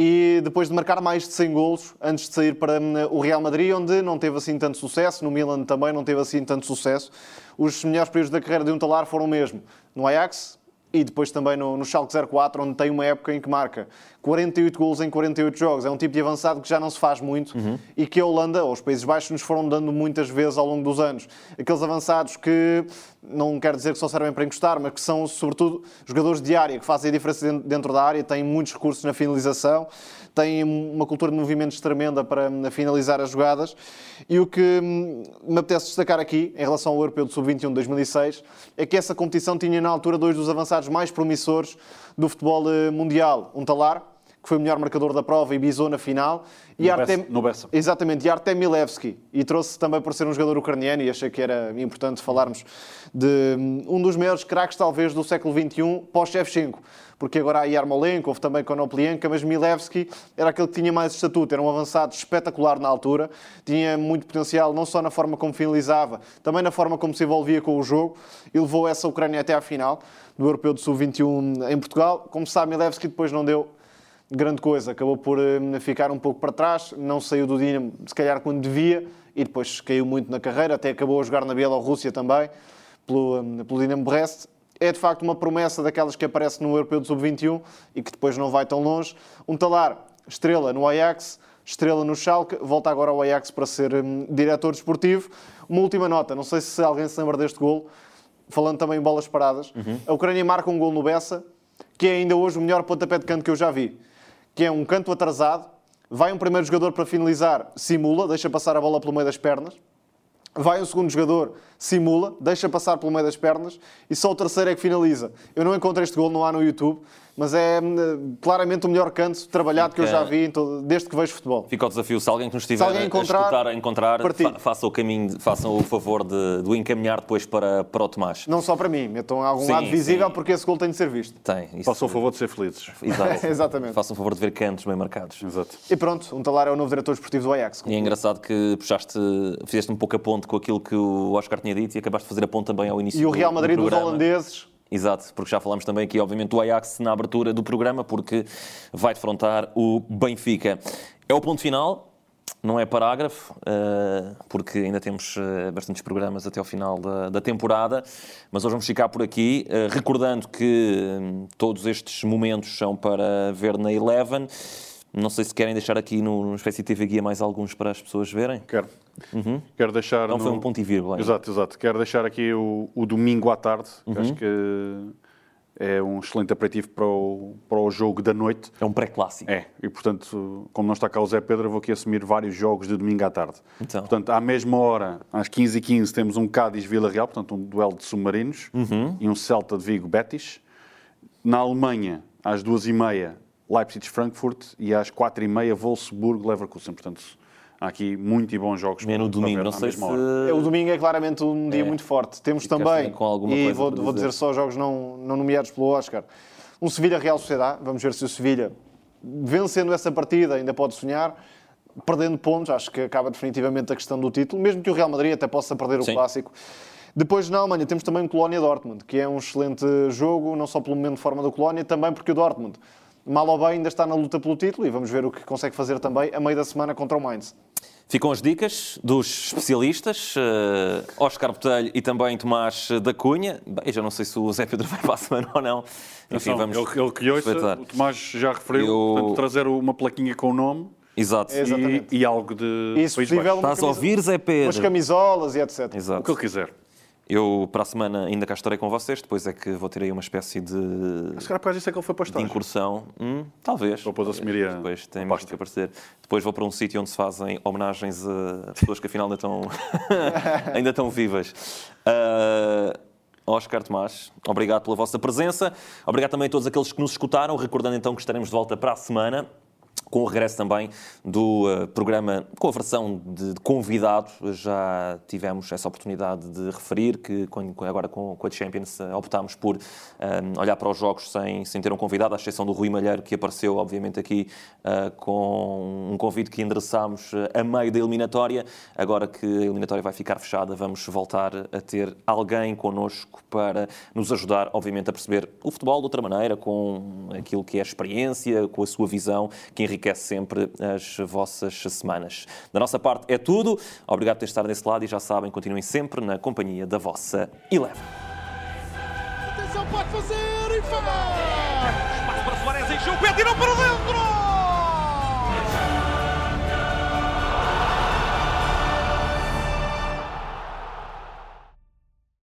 e depois de marcar mais de 100 golos antes de sair para hum, o Real Madrid, onde não teve assim tanto sucesso, no Milan também não teve assim tanto sucesso. Os melhores períodos da carreira de um Talar foram mesmo no Ajax e depois também no, no Schalke 04, onde tem uma época em que marca 48 golos em 48 jogos. É um tipo de avançado que já não se faz muito e que a Holanda, ou os Países Baixos, nos foram dando muitas vezes ao longo dos anos. Aqueles avançados que não quero dizer que só servem para encostar, mas que são, sobretudo, jogadores de área, que fazem a diferença dentro da área, têm muitos recursos na finalização, têm uma cultura de movimentos tremenda para finalizar as jogadas. E o que hum, me apetece destacar aqui, em relação ao Europeu de Sub-21 de 2006, é que essa competição tinha na altura dois dos avançados mais promissores do futebol eh, mundial. Um Talar, que foi o melhor marcador da prova e bisou na final. E No Artem... Bessa- no Bessa. Exatamente, e Artem Milevski. E trouxe também por ser um jogador ucraniano, e achei que era importante falarmos de hum, um dos maiores craques, talvez, do século XXI, pós-Shevchenko. Porque agora há Yarmolenko, houve também Konoplienko, mas Milevski era aquele que tinha mais estatuto, era um avançado espetacular na altura, tinha muito potencial, não só na forma como finalizava, também na forma como se envolvia com o jogo, e levou essa Ucrânia até à final do Europeu do Sub-21 em Portugal. Como sabe, Milevski depois não deu grande coisa, acabou por eh, ficar um pouco para trás, não saiu do Dinamo, se calhar quando devia, e depois caiu muito na carreira, até acabou a jogar na Bielorrússia também, pelo, eh, pelo Dinamo Brest. É de facto uma promessa daquelas que aparece no Europeu de Sub-21 e que depois não vai tão longe. Um Talar estrela no Ajax, estrela no Schalke, volta agora ao Ajax para ser hum, diretor desportivo. Uma última nota, não sei se alguém se lembra deste gol, falando também em bolas paradas. A Ucrânia marca um gol no Bessa, que é ainda hoje o melhor pontapé de canto que eu já vi. Que é um canto atrasado, vai um primeiro jogador para finalizar, simula, deixa passar a bola pelo meio das pernas. Vai um segundo jogador, simula, deixa passar pelo meio das pernas e só o terceiro é que finaliza. Eu não encontro este gol, não há no YouTube, mas é hum, claramente o melhor canto trabalhado que eu já vi todo- desde que vejo futebol. Fica o desafio, se alguém que nos estiver alguém a- encontrar, a escutar, a encontrar, fa faça o caminho, façam o favor de, de o encaminhar depois para, para o Tomás. Não só para mim, metam em algum Sim, lado visível sim. porque esse gol tem de ser visto. Tem. Isso, Façam o favor de ser felizes. *laughs* Exatamente. Façam o favor de ver cantos bem marcados. Exato. E pronto, um talar é o novo diretor desportivo do Ajax. E é engraçado que puxaste, fizeste um pouco a ponte com aquilo que o Oscar tinha dito e acabaste de fazer a ponte também ao início E o do- Real do Madrid dos programa. holandeses. Exato, porque já falámos também aqui, obviamente, do Ajax na abertura do programa, porque vai defrontar o Benfica. É o ponto final, não é parágrafo, eh, porque ainda temos eh, bastantes programas até ao final da, da temporada, mas hoje vamos ficar por aqui, eh, recordando que hum, todos estes momentos são para ver na Eleven. Não sei se querem deixar aqui no, no Espécie TV Guia mais alguns para as pessoas verem. Quero. Quero deixar. Não no- foi um ponto e vírgula. ainda. Exato, exato. Quero deixar aqui o, o domingo à tarde, que Uhum. acho que é um excelente aperitivo para o, para o jogo da noite. É um pré-clássico. É, e portanto, como não está cá o Zé Pedro, eu vou aqui assumir vários jogos de domingo à tarde. Então. Portanto, à mesma hora, às 15h15, temos um Cádiz-Vila Real, portanto, um duelo de submarinos, Uhum. e um Celta de Vigo-Betis. Na Alemanha, às 2h30, Leipzig-Frankfurt, e às 4h30, Wolfsburg-Leverkusen. Portanto, há aqui muito e bons jogos. É no para domingo, ver não sei se... hora. É, O domingo é claramente um dia muito forte. Temos E também, também com alguma e coisa vou, para vou dizer? dizer só jogos não, não nomeados pelo Oscar, um Sevilha-Real Sociedade. Vamos ver se o Sevilha, vencendo essa partida, ainda pode sonhar. Perdendo pontos, acho que acaba definitivamente a questão do título, mesmo que o Real Madrid até possa perder o Sim. clássico. Depois, na Alemanha, temos também o Colónia-Dortmund, que é um excelente jogo, não só pelo momento de forma do Colónia, também porque o Dortmund, mal ou bem, ainda está na luta pelo título e vamos ver o que consegue fazer também a meio da semana contra o Mainz. Ficam as dicas dos especialistas, eh, Oscar Botelho e também Tomás da Cunha. Bem, eu já não sei se o Zé Pedro vai para a semana ou não. Enfim, Atenção, vamos ele, ele que ouça, respeitar. o Tomás já referiu, Eu- portanto, trazer uma plaquinha com o nome Exato. Exatamente. e, e algo de País possível, Estás a ouvir, Zé umas Pedro? camisolas e etc. O que Exato. ele quiser. Eu, para a semana, ainda cá estarei com vocês. Depois é que vou ter aí uma espécie de, Se calhar por causa disso é que ele foi para o de incursão. Hum, talvez. Ou depois assumiria Depois tem pasta. que aparecer. Depois vou para um sítio onde se fazem homenagens a pessoas que afinal ainda estão, *laughs* ainda estão vivas. Ah, Oscar Tomás, obrigado pela vossa presença. Obrigado também a todos aqueles que nos escutaram. Recordando então que estaremos de volta para a semana. Com o regresso também do eh, programa, com a versão de, de convidado, já tivemos essa oportunidade de referir que com- agora com, com a Champions eh, optámos por eh, olhar para os jogos sem, sem ter um convidado, à exceção do Rui Malheiro, que apareceu obviamente aqui eh, com um convite que endereçámos a meio da eliminatória. Agora que a eliminatória vai ficar fechada, vamos voltar a ter alguém connosco para nos ajudar, obviamente, a perceber o futebol de outra maneira, com aquilo que é a experiência, com a sua visão, que enriquece sempre as vossas semanas. Da nossa parte é tudo. Obrigado por ter estado desse lado e já sabem, continuem sempre na companhia da vossa Eleven. Atenção, pode fazer e faz! Espaço para Soares, encheu o pé, tirou para dentro!